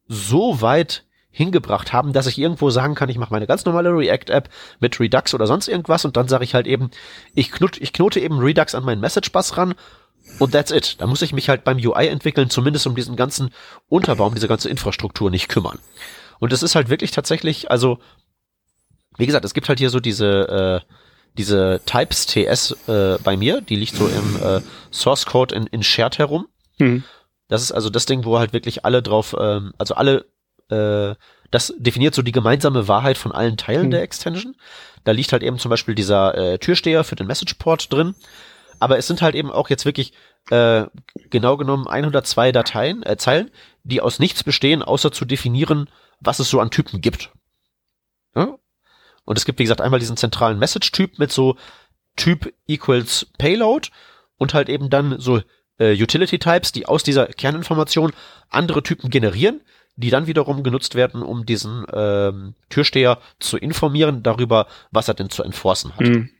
so weit hingebracht haben, dass ich irgendwo sagen kann, ich mache meine ganz normale React-App mit Redux oder sonst irgendwas und dann sage ich halt eben, ich, knut, ich knote eben Redux an meinen Message-Bus ran und that's it. Da muss ich mich halt beim UI entwickeln, zumindest um diesen ganzen Unterbaum, diese ganze Infrastruktur nicht kümmern. Und es ist halt wirklich tatsächlich, also, wie gesagt, es gibt halt hier so diese, äh, diese Types TS äh, bei mir, die liegt so im äh, Source Code in, in Shared herum. Mhm. Das ist also das Ding, wo halt wirklich alle drauf, ähm, also alle, äh, das definiert so die gemeinsame Wahrheit von allen Teilen Hm. der Extension. Da liegt halt eben zum Beispiel dieser äh, Türsteher für den Message Port drin. Aber es sind halt eben auch jetzt wirklich äh, genau genommen 102 Dateien, äh, Zeilen, die aus nichts bestehen, außer zu definieren, was es so an Typen gibt. Ja? Und es gibt, wie gesagt, einmal diesen zentralen Message-Typ mit so Typ equals Payload und halt eben dann so äh, Utility-Types, die aus dieser Kerninformation andere Typen generieren, die dann wiederum genutzt werden, um diesen ähm, Türsteher zu informieren darüber, was er denn zu enforcen hat. Mhm.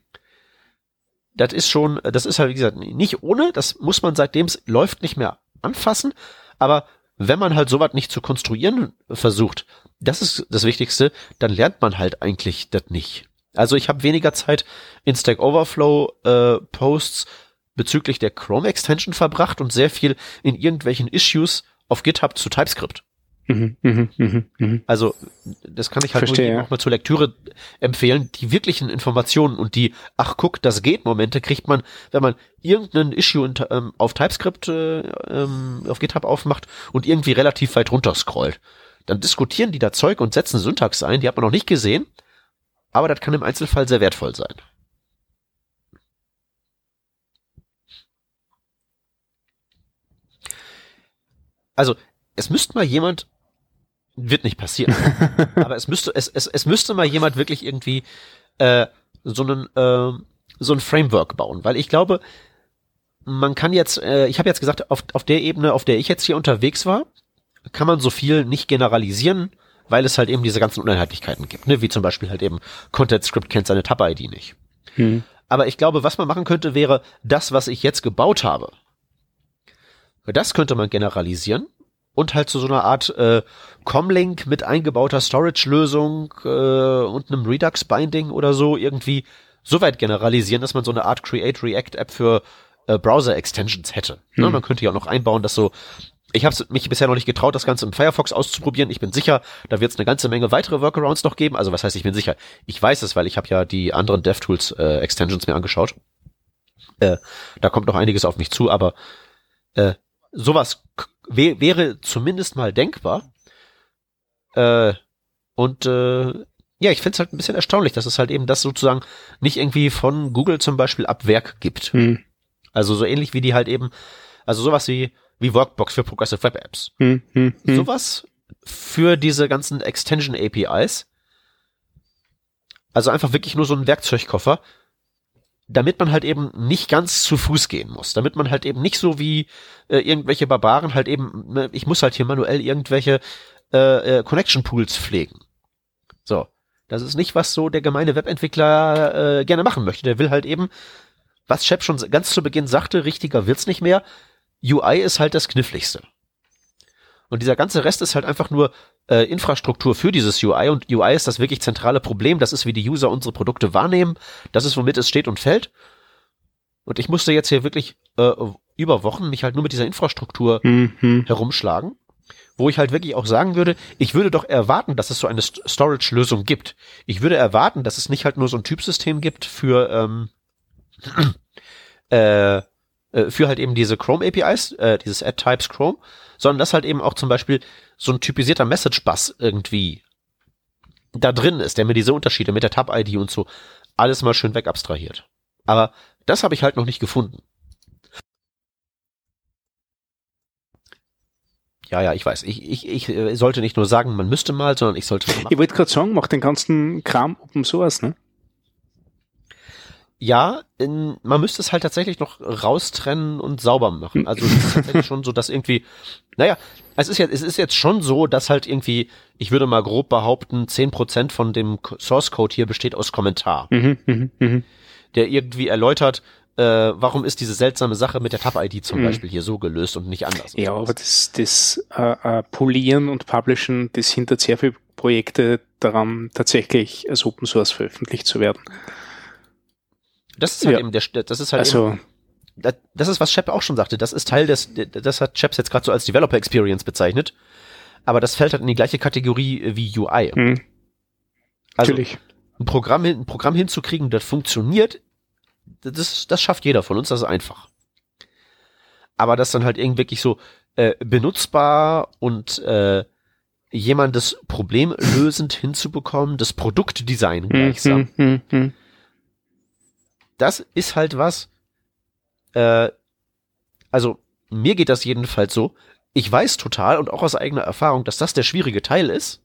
Das ist schon, das ist halt, wie gesagt, nicht ohne, das muss man seitdem es läuft nicht mehr anfassen, aber wenn man halt sowas nicht zu konstruieren versucht, das ist das Wichtigste, dann lernt man halt eigentlich das nicht. Also ich habe weniger Zeit in Stack Overflow äh, Posts bezüglich der Chrome Extension verbracht und sehr viel in irgendwelchen Issues auf GitHub zu TypeScript. Mhm. Mhm. Mhm. Also das kann ich halt Verstehe, nur ja. auch mal zur Lektüre empfehlen. Die wirklichen Informationen und die ach guck, das geht Momente kriegt man, wenn man irgendeinen Issue in, ähm, auf TypeScript äh, ähm, auf GitHub aufmacht und irgendwie relativ weit runter scrollt. Dann diskutieren die da Zeug und setzen Syntax ein, die hat man noch nicht gesehen, aber das kann im Einzelfall sehr wertvoll sein. Also, es müsste mal jemand, wird nicht passieren, *laughs* aber es müsste, es, es, es müsste mal jemand wirklich irgendwie äh, so einen äh, so ein Framework bauen, weil ich glaube, man kann jetzt, äh, ich habe jetzt gesagt, auf, auf der Ebene, auf der ich jetzt hier unterwegs war, kann man so viel nicht generalisieren, weil es halt eben diese ganzen Uneinheitlichkeiten gibt, ne? wie zum Beispiel halt eben Content Script kennt seine Tab-ID nicht. Mhm. Aber ich glaube, was man machen könnte, wäre das, was ich jetzt gebaut habe. Das könnte man generalisieren und halt zu so einer Art äh, Comlink mit eingebauter Storage-Lösung äh, und einem Redux-Binding oder so irgendwie so weit generalisieren, dass man so eine Art Create-React-App für äh, Browser-Extensions hätte. Ne, Hm. man könnte ja auch noch einbauen, dass so ich habe mich bisher noch nicht getraut, das Ganze im Firefox auszuprobieren. Ich bin sicher, da wird es eine ganze Menge weitere Workarounds noch geben. Also was heißt, ich bin sicher? Ich weiß es, weil ich habe ja die anderen DevTools äh, Extensions mir angeschaut. Äh, da kommt noch einiges auf mich zu, aber äh, sowas wäre zumindest mal denkbar. Äh, und äh, ja, ich finde es halt ein bisschen erstaunlich, dass es halt eben das sozusagen nicht irgendwie von Google zum Beispiel ab Werk gibt. Mhm. Also so ähnlich wie die halt eben, also sowas wie, wie Workbox für Progressive Web Apps. Mhm. Mhm. Sowas für diese ganzen Extension APIs. Also einfach wirklich nur so ein Werkzeugkoffer, damit man halt eben nicht ganz zu Fuß gehen muss, damit man halt eben nicht so wie äh, irgendwelche Barbaren halt eben, ne, ich muss halt hier manuell irgendwelche äh, äh, Connection Pools pflegen. So, das ist nicht, was so der gemeine Webentwickler äh, gerne machen möchte. Der will halt eben, was Shep schon ganz zu Beginn sagte, richtiger wird's nicht mehr. UI ist halt das Kniffligste. Und dieser ganze Rest ist halt einfach nur äh, Infrastruktur für dieses UI und UI ist das wirklich zentrale Problem. Das ist, wie die User unsere Produkte wahrnehmen. Das ist, womit es steht und fällt. Und ich musste jetzt hier wirklich äh, über Wochen mich halt nur mit dieser Infrastruktur Mhm. herumschlagen, wo ich halt wirklich auch sagen würde, ich würde doch erwarten, dass es so eine St- Storage-Lösung gibt. Ich würde erwarten, dass es nicht halt nur so ein Typsystem gibt für ähm, *clears throat* äh, äh, für halt eben diese Chrome APIs, äh, dieses Add Types Chrome, sondern dass halt eben auch zum Beispiel so ein typisierter Message Bus irgendwie da drin ist, der mir diese Unterschiede mit der Tab-ID und so alles mal schön weg abstrahiert. Aber das habe ich halt noch nicht gefunden. Ja, ja, ich weiß. Ich, ich, ich äh, sollte nicht nur sagen, man müsste mal, sondern ich sollte machen. Ich wollte gerade sagen, mach den ganzen Kram Open Source, ne? Ja, in, man müsste es halt tatsächlich noch raustrennen und sauber machen. Also es ist tatsächlich schon so, dass irgendwie, naja, es ist jetzt, es ist jetzt schon so, dass halt irgendwie, ich würde mal grob behaupten, zehn Prozent von dem Source Code hier besteht aus Kommentar, Mhm, mhm, mhm. der irgendwie erläutert, äh, warum ist diese seltsame Sache mit der Tab-ID zum Mhm. Beispiel hier so gelöst und nicht anders. und Ja, sowas. aber das, das äh, äh, Polieren und Publishen, das hindert sehr viele Projekte daran, tatsächlich als Open Source veröffentlicht zu werden. Das ist halt ja. eben der, das ist halt eben, Also, das, das ist, was Shep auch schon sagte. Das ist Teil des, das hat Shep jetzt gerade so als Developer Experience bezeichnet. Aber das fällt halt in die gleiche Kategorie wie UI. mh, Also natürlich. ein Programm, ein Programm hinzukriegen, das funktioniert, das, das schafft jeder von uns, das ist einfach. Aber das dann halt irgendwie wirklich so äh, benutzbar und äh, jemandes Problem lösend hinzubekommen, das Produktdesign Hm, gleichsam. hm, hm, hm. Das ist halt was, äh, also mir geht das jedenfalls so, ich weiß total und auch aus eigener Erfahrung, dass das der schwierige Teil ist,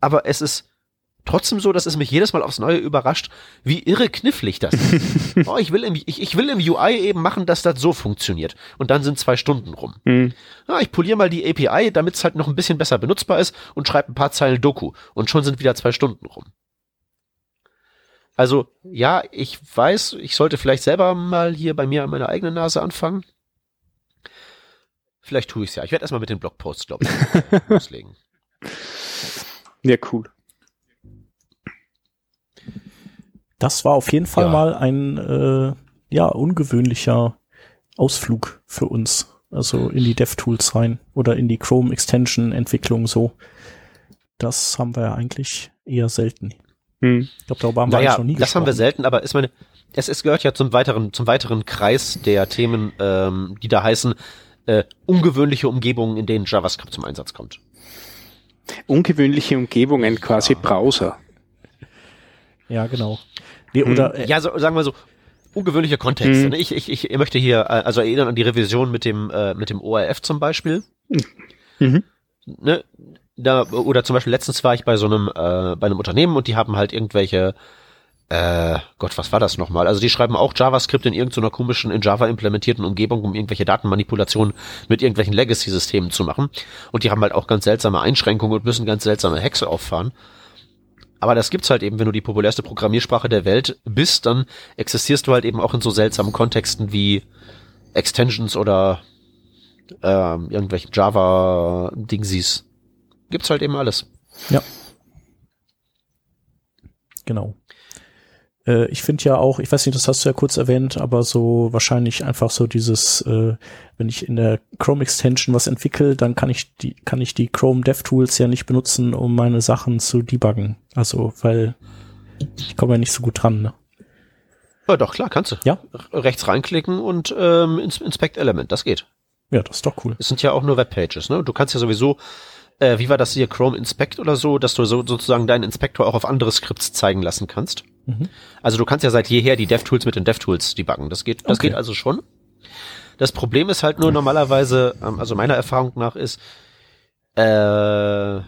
aber es ist trotzdem so, dass es mich jedes Mal aufs Neue überrascht, wie irre knifflig das ist. *laughs* oh, ich, will im, ich, ich will im UI eben machen, dass das so funktioniert. Und dann sind zwei Stunden rum. Hm. Ja, ich poliere mal die API, damit es halt noch ein bisschen besser benutzbar ist und schreibe ein paar Zeilen Doku. Und schon sind wieder zwei Stunden rum. Also, ja, ich weiß, ich sollte vielleicht selber mal hier bei mir an meiner eigenen Nase anfangen. Vielleicht tue ich es ja. Ich werde erstmal mit den Blogposts, glaube ich, *laughs* loslegen. Ja, cool. Das war auf jeden Fall Ja. mal ein äh, ja ungewöhnlicher Ausflug für uns. Also in die DevTools rein oder in die Chrome Extension Entwicklung so. Das haben wir ja eigentlich eher selten. Hm. Ich glaube, darüber haben wir Naja, eigentlich noch nie das haben wir gesprochen. selten, aber ist meine, es, es gehört ja zum weiteren, zum weiteren Kreis der Themen, ähm, die da heißen, äh, ungewöhnliche Umgebungen, in denen JavaScript zum Einsatz kommt. Ungewöhnliche Umgebungen, quasi Browser. Ja, genau. Nee, oder äh, Ja, so, sagen wir so, ungewöhnliche Kontexte. Ne? Ich, ich, ich möchte hier, äh, also erinnern an die Revision mit dem, äh, mit dem ORF zum Beispiel. Mhm. Ne? Da, oder zum Beispiel letztens war ich bei so einem, äh, bei einem Unternehmen und die haben halt irgendwelche, äh, Gott, was war das nochmal? Also die schreiben auch JavaScript in irgendeiner komischen, in Java implementierten Umgebung, um irgendwelche Datenmanipulationen mit irgendwelchen Legacy-Systemen zu machen. Und die haben halt auch ganz seltsame Einschränkungen und müssen ganz seltsame Hexe auffahren. Aber das gibt's halt eben, wenn du die populärste Programmiersprache der Welt bist, dann existierst du halt eben auch in so seltsamen Kontexten wie Extensions oder ähm, irgendwelchen Java-Dingsies. Gibt's halt eben alles. Genau. Äh, ich finde ja auch, ich weiß nicht, das hast du ja kurz erwähnt, aber so wahrscheinlich einfach so dieses, äh, wenn ich in der Chrome Extension was entwickle, dann kann ich die, kann ich die Chrome DevTools ja nicht benutzen, um meine Sachen zu debuggen. Also, weil ich komme ja nicht so gut dran. Ne? Ja, doch, klar, kannst du. Ja? Rechts reinklicken und ähm, ins Inspect Element, das geht. Ja, das ist doch cool. Es sind ja auch nur Webpages, ne? Du kannst ja sowieso, äh, wie war das hier, Chrome Inspect oder so, dass du so sozusagen deinen Inspektor auch auf andere Skripts zeigen lassen kannst. Mhm. Also du kannst ja seit jeher die DevTools mit den DevTools debuggen. Das geht, das Okay. geht also schon. Das Problem ist halt nur normalerweise, ähm, also meiner Erfahrung nach ist, äh,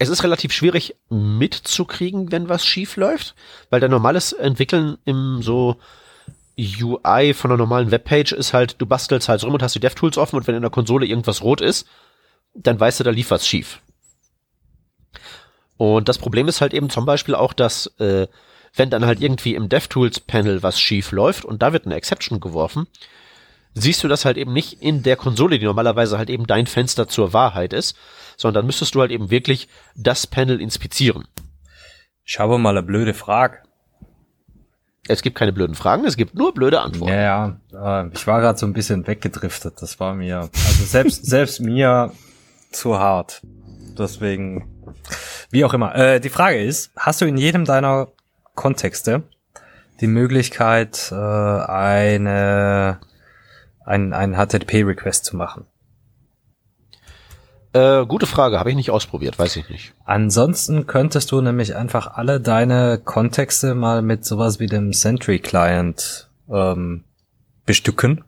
es ist relativ schwierig mitzukriegen, wenn was schief läuft, weil dein normales Entwickeln im so UI von einer normalen Webpage ist halt, du bastelst halt rum und hast die DevTools offen und wenn in der Konsole irgendwas rot ist, dann weißt du, da lief was schief. Und das Problem ist halt eben zum Beispiel auch, dass äh, wenn dann halt irgendwie im DevTools-Panel was schief läuft und da wird eine Exception geworfen, siehst du das halt eben nicht in der Konsole, die normalerweise halt eben dein Fenster zur Wahrheit ist, sondern dann müsstest du halt eben wirklich das Panel inspizieren. Ich habe mal eine blöde Frage. Es gibt keine blöden Fragen, es gibt nur blöde Antworten. Ja, ja, äh, ich war gerade so ein bisschen weggedriftet. Das war mir, also selbst, *laughs* selbst mir zu hart. Deswegen, wie auch immer. Äh, die Frage ist, hast du in jedem deiner Kontexte die Möglichkeit, äh, eine, ein, ein HTTP-Request zu machen? Äh, gute Frage, habe ich nicht ausprobiert, weiß ich nicht. Ansonsten könntest du nämlich einfach alle deine Kontexte mal mit sowas wie dem Sentry Client ähm, bestücken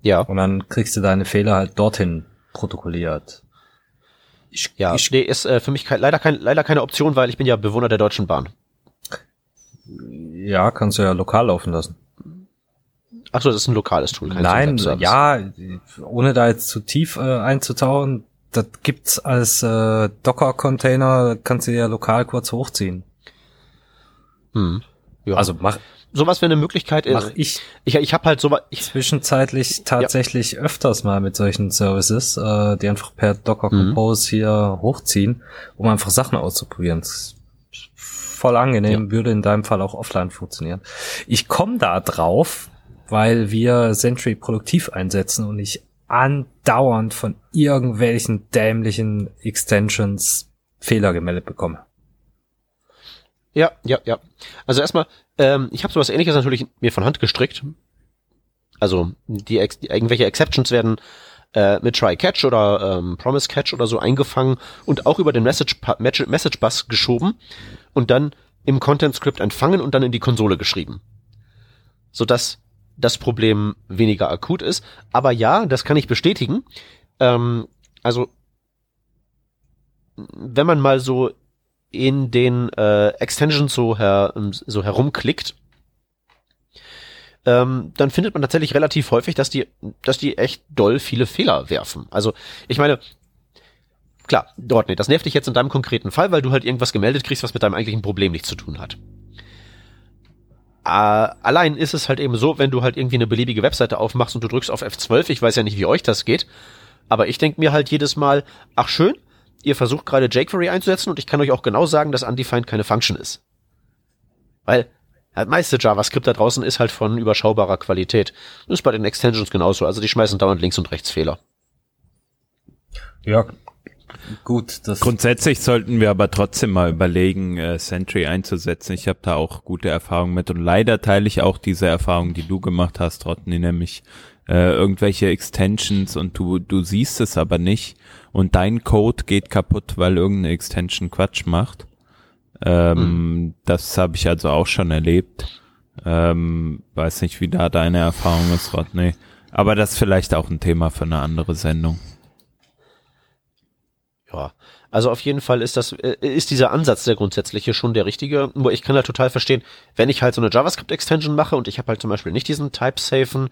Ja, und dann kriegst du deine Fehler halt dorthin protokolliert. Ich, ja, ich, nee, ist äh, für mich kein, leider, kein, leider keine Option, weil ich bin ja Bewohner der Deutschen Bahn. ja, kannst du ja lokal laufen lassen. Ach so, das ist ein lokales Tool, kein Nein, ja, ohne da jetzt zu tief äh, einzutauchen, das gibt's als äh, Docker-Container, kannst du ja lokal kurz hochziehen. Hm. Ja. Also mach, sowas wäre eine Möglichkeit. mach ich Ich, ich habe halt so ich, zwischenzeitlich tatsächlich öfters mal mit solchen Services, äh, die einfach per Docker Mhm. Compose hier hochziehen, um einfach Sachen auszuprobieren. Das ist voll angenehm, würde in deinem Fall auch offline funktionieren. Ich komme da drauf, weil wir Sentry produktiv einsetzen und ich andauernd von irgendwelchen dämlichen Extensions Fehler gemeldet bekomme. Ja, ja, ja. Also erstmal, ähm, ich habe sowas ähnliches natürlich mir von Hand gestrickt. Also die, die irgendwelche Exceptions werden äh, mit Try Catch oder ähm, Promise Catch oder so eingefangen und auch über den Message Message Bus geschoben und dann im Content Script empfangen und dann in die Konsole geschrieben. Sodass das Problem weniger akut ist. Aber ja, das kann ich bestätigen. Ähm, also wenn man mal so in den äh, Extensions so, her, so herumklickt, ähm, dann findet man tatsächlich relativ häufig, dass die, dass die echt doll viele Fehler werfen. Also ich meine, klar, dort nicht. Das nervt dich jetzt in deinem konkreten Fall, weil du halt irgendwas gemeldet kriegst, was mit deinem eigentlichen Problem nichts zu tun hat. Äh, allein ist es halt eben so, wenn du halt irgendwie eine beliebige Webseite aufmachst und du drückst auf F12, ich weiß ja nicht, wie euch das geht, aber ich denke mir halt jedes Mal, ach schön, ihr versucht gerade jQuery einzusetzen und ich kann euch auch genau sagen, dass undefined keine Function ist. Weil das meiste JavaScript da draußen ist halt von überschaubarer Qualität. Das ist bei den Extensions genauso. Also die schmeißen dauernd links und rechts Fehler. Ja, gut, das Grundsätzlich sollten wir aber trotzdem mal überlegen, äh, Sentry einzusetzen. Ich habe da auch gute Erfahrungen mit und leider teile ich auch diese Erfahrung, die du gemacht hast, Rodney, nämlich äh, irgendwelche Extensions und du, du siehst es aber nicht und dein Code geht kaputt, weil irgendeine Extension Quatsch macht. Ähm, Das habe ich also auch schon erlebt. Ähm, weiß nicht, wie da deine Erfahrung ist, Rodney. Aber das ist vielleicht auch ein Thema für eine andere Sendung. Ja, also auf jeden Fall ist das, äh, ist dieser Ansatz der grundsätzliche schon der richtige. Nur ich kann halt total verstehen, wenn ich halt so eine JavaScript-Extension mache und ich habe halt zum Beispiel nicht diesen type-safen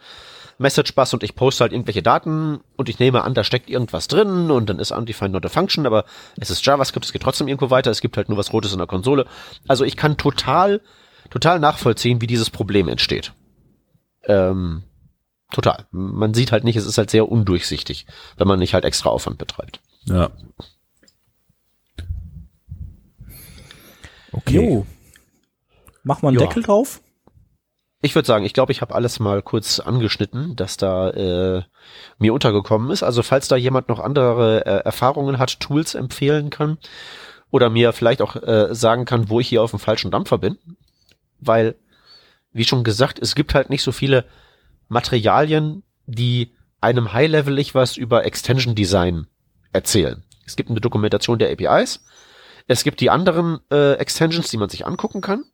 Message-Bus und ich poste halt irgendwelche Daten und ich nehme an, da steckt irgendwas drin und dann ist undefined not a function, aber es ist JavaScript, es geht trotzdem irgendwo weiter, es gibt halt nur was Rotes in der Konsole. Also ich kann total, total nachvollziehen, wie dieses Problem entsteht. Ähm, total. Man sieht halt nicht, es ist halt sehr undurchsichtig, wenn man nicht halt extra Aufwand betreibt. Ja. Okay. Jo. Mach mal einen Ja. Deckel drauf. Ich würde sagen, ich glaube, ich habe alles mal kurz angeschnitten, dass da äh, mir untergekommen ist. Also falls da jemand noch andere äh, Erfahrungen hat, Tools empfehlen kann oder mir vielleicht auch äh, sagen kann, wo ich hier auf dem falschen Dampfer bin, weil, wie schon gesagt, es gibt halt nicht so viele Materialien, die einem high-levelig was über Extension Design erzählen. Es gibt eine Dokumentation der APIs, es gibt die anderen äh, Extensions, die man sich angucken kann,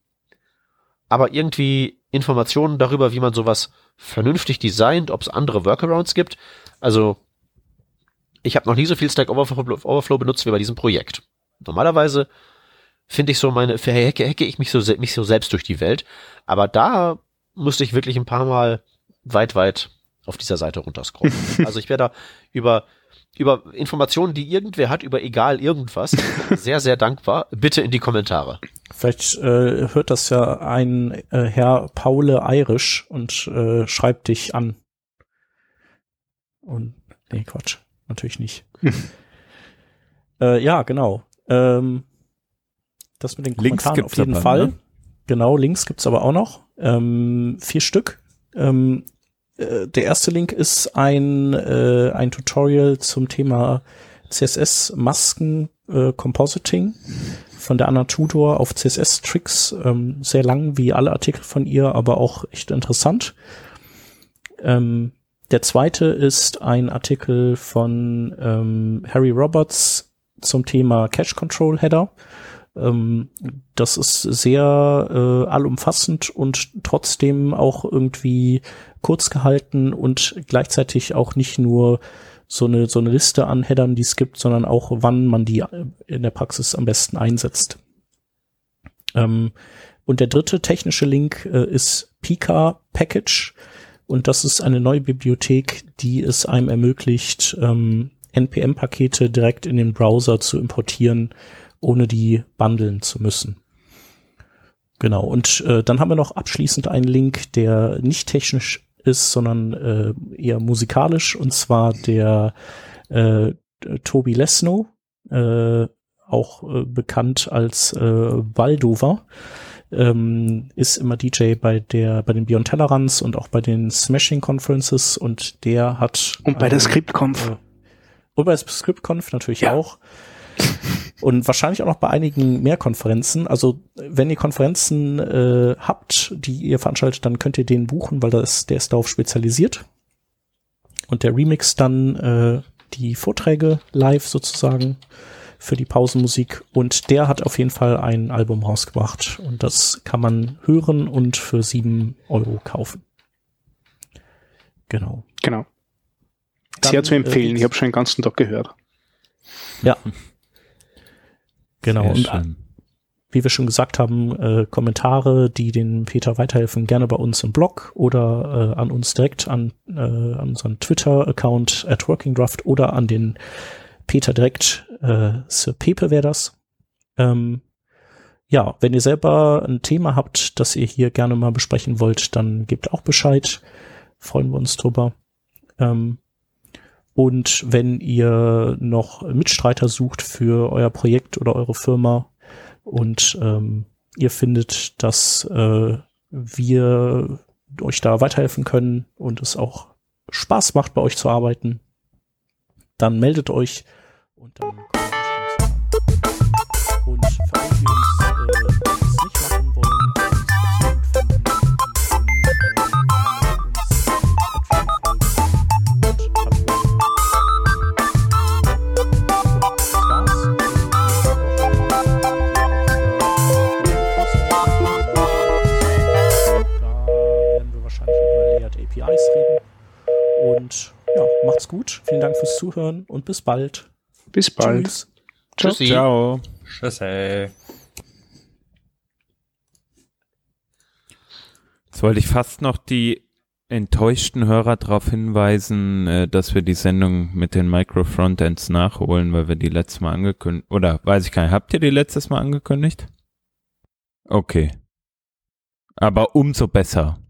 aber irgendwie Informationen darüber, wie man sowas vernünftig designt, ob es andere Workarounds gibt. Also ich habe noch nie so viel Stack Overflow, benutzt wie bei diesem Projekt. Normalerweise finde ich so meine, verhecke hecke ich mich so, mich so selbst durch die Welt. Aber da musste ich wirklich ein paar Mal weit, weit auf dieser Seite runterscrollen. *laughs* also ich werde da über, über Informationen, die irgendwer hat, über egal irgendwas, sehr, sehr dankbar. Bitte in die Kommentare. Vielleicht äh, hört das ja ein äh, Herr Paule Irisch und äh, schreibt dich an. Und nee, Quatsch, natürlich nicht. *laughs* äh, ja, genau. Ähm, das mit den Links Kommentaren auf jeden aber, Fall. ne? Genau, Links gibt's aber auch noch. Ähm, vier Stück. Ähm, äh, der erste Link ist ein, äh, ein Tutorial zum Thema CSS-Masken äh, Compositing von der Anna Tudor auf CSS-Tricks. Ähm, sehr lang wie alle Artikel von ihr, aber auch echt interessant. Ähm, der zweite ist ein Artikel von ähm, Harry Roberts zum Thema Cache Control Header. Ähm, das ist sehr äh, allumfassend und trotzdem auch irgendwie kurz gehalten und gleichzeitig auch nicht nur so eine, so eine Liste an Headern, die es gibt, sondern auch, wann man die in der Praxis am besten einsetzt. Ähm, und der dritte technische Link äh, ist Pika Package. Und das ist eine neue Bibliothek, die es einem ermöglicht, ähm, NPM-Pakete direkt in den Browser zu importieren, ohne die bundeln zu müssen. Genau. Und äh, dann haben wir noch abschließend einen Link, der nicht technisch ist, sondern äh, eher musikalisch, und zwar der äh, Tobi Lesno, äh, auch äh, bekannt als äh, Baldover, ähm, ist immer DJ bei der bei den Beyond Tellerrands und auch bei den Smashing Conferences. Und der hat und bei der ScriptConf äh, und bei der ScriptConf natürlich ja. auch und wahrscheinlich auch noch bei einigen mehr Konferenzen. Also wenn ihr Konferenzen äh, habt, die ihr veranstaltet, dann könnt ihr den buchen, weil das, der ist darauf spezialisiert. Und der Remix dann äh, die Vorträge live sozusagen für die Pausenmusik. Und der hat auf jeden Fall ein Album rausgebracht. Und das kann man hören und für sieben Euro kaufen. Genau. Genau. Sehr dann, zu empfehlen. Äh, ich habe schon den ganzen Tag gehört. Ja. Genau. und wie wir schon gesagt haben, äh, Kommentare, die den Peter weiterhelfen, gerne bei uns im Blog oder äh, an uns direkt an, äh, an unseren Twitter-Account at WorkingDraft oder an den Peter direkt, äh, Sir Pepe wäre das. Ähm, ja, wenn ihr selber ein Thema habt, das ihr hier gerne mal besprechen wollt, dann gebt auch Bescheid. Freuen wir uns drüber. Ähm, und wenn ihr noch Mitstreiter sucht für euer Projekt oder eure Firma und ähm, ihr findet, dass äh, wir euch da weiterhelfen können und es auch Spaß macht, bei euch zu arbeiten, dann meldet euch und dann macht's gut. Vielen Dank fürs Zuhören und bis bald. Bis bald. Tschüss. Tschüssi. Ciao. Tschüssi. Jetzt wollte ich fast noch die enttäuschten Hörer darauf hinweisen, äh, dass wir die Sendung mit den Micro-Frontends nachholen, weil wir die letztes Mal angekündigt, oder weiß ich gar nicht, habt ihr die letztes Mal angekündigt? Okay. Aber umso besser.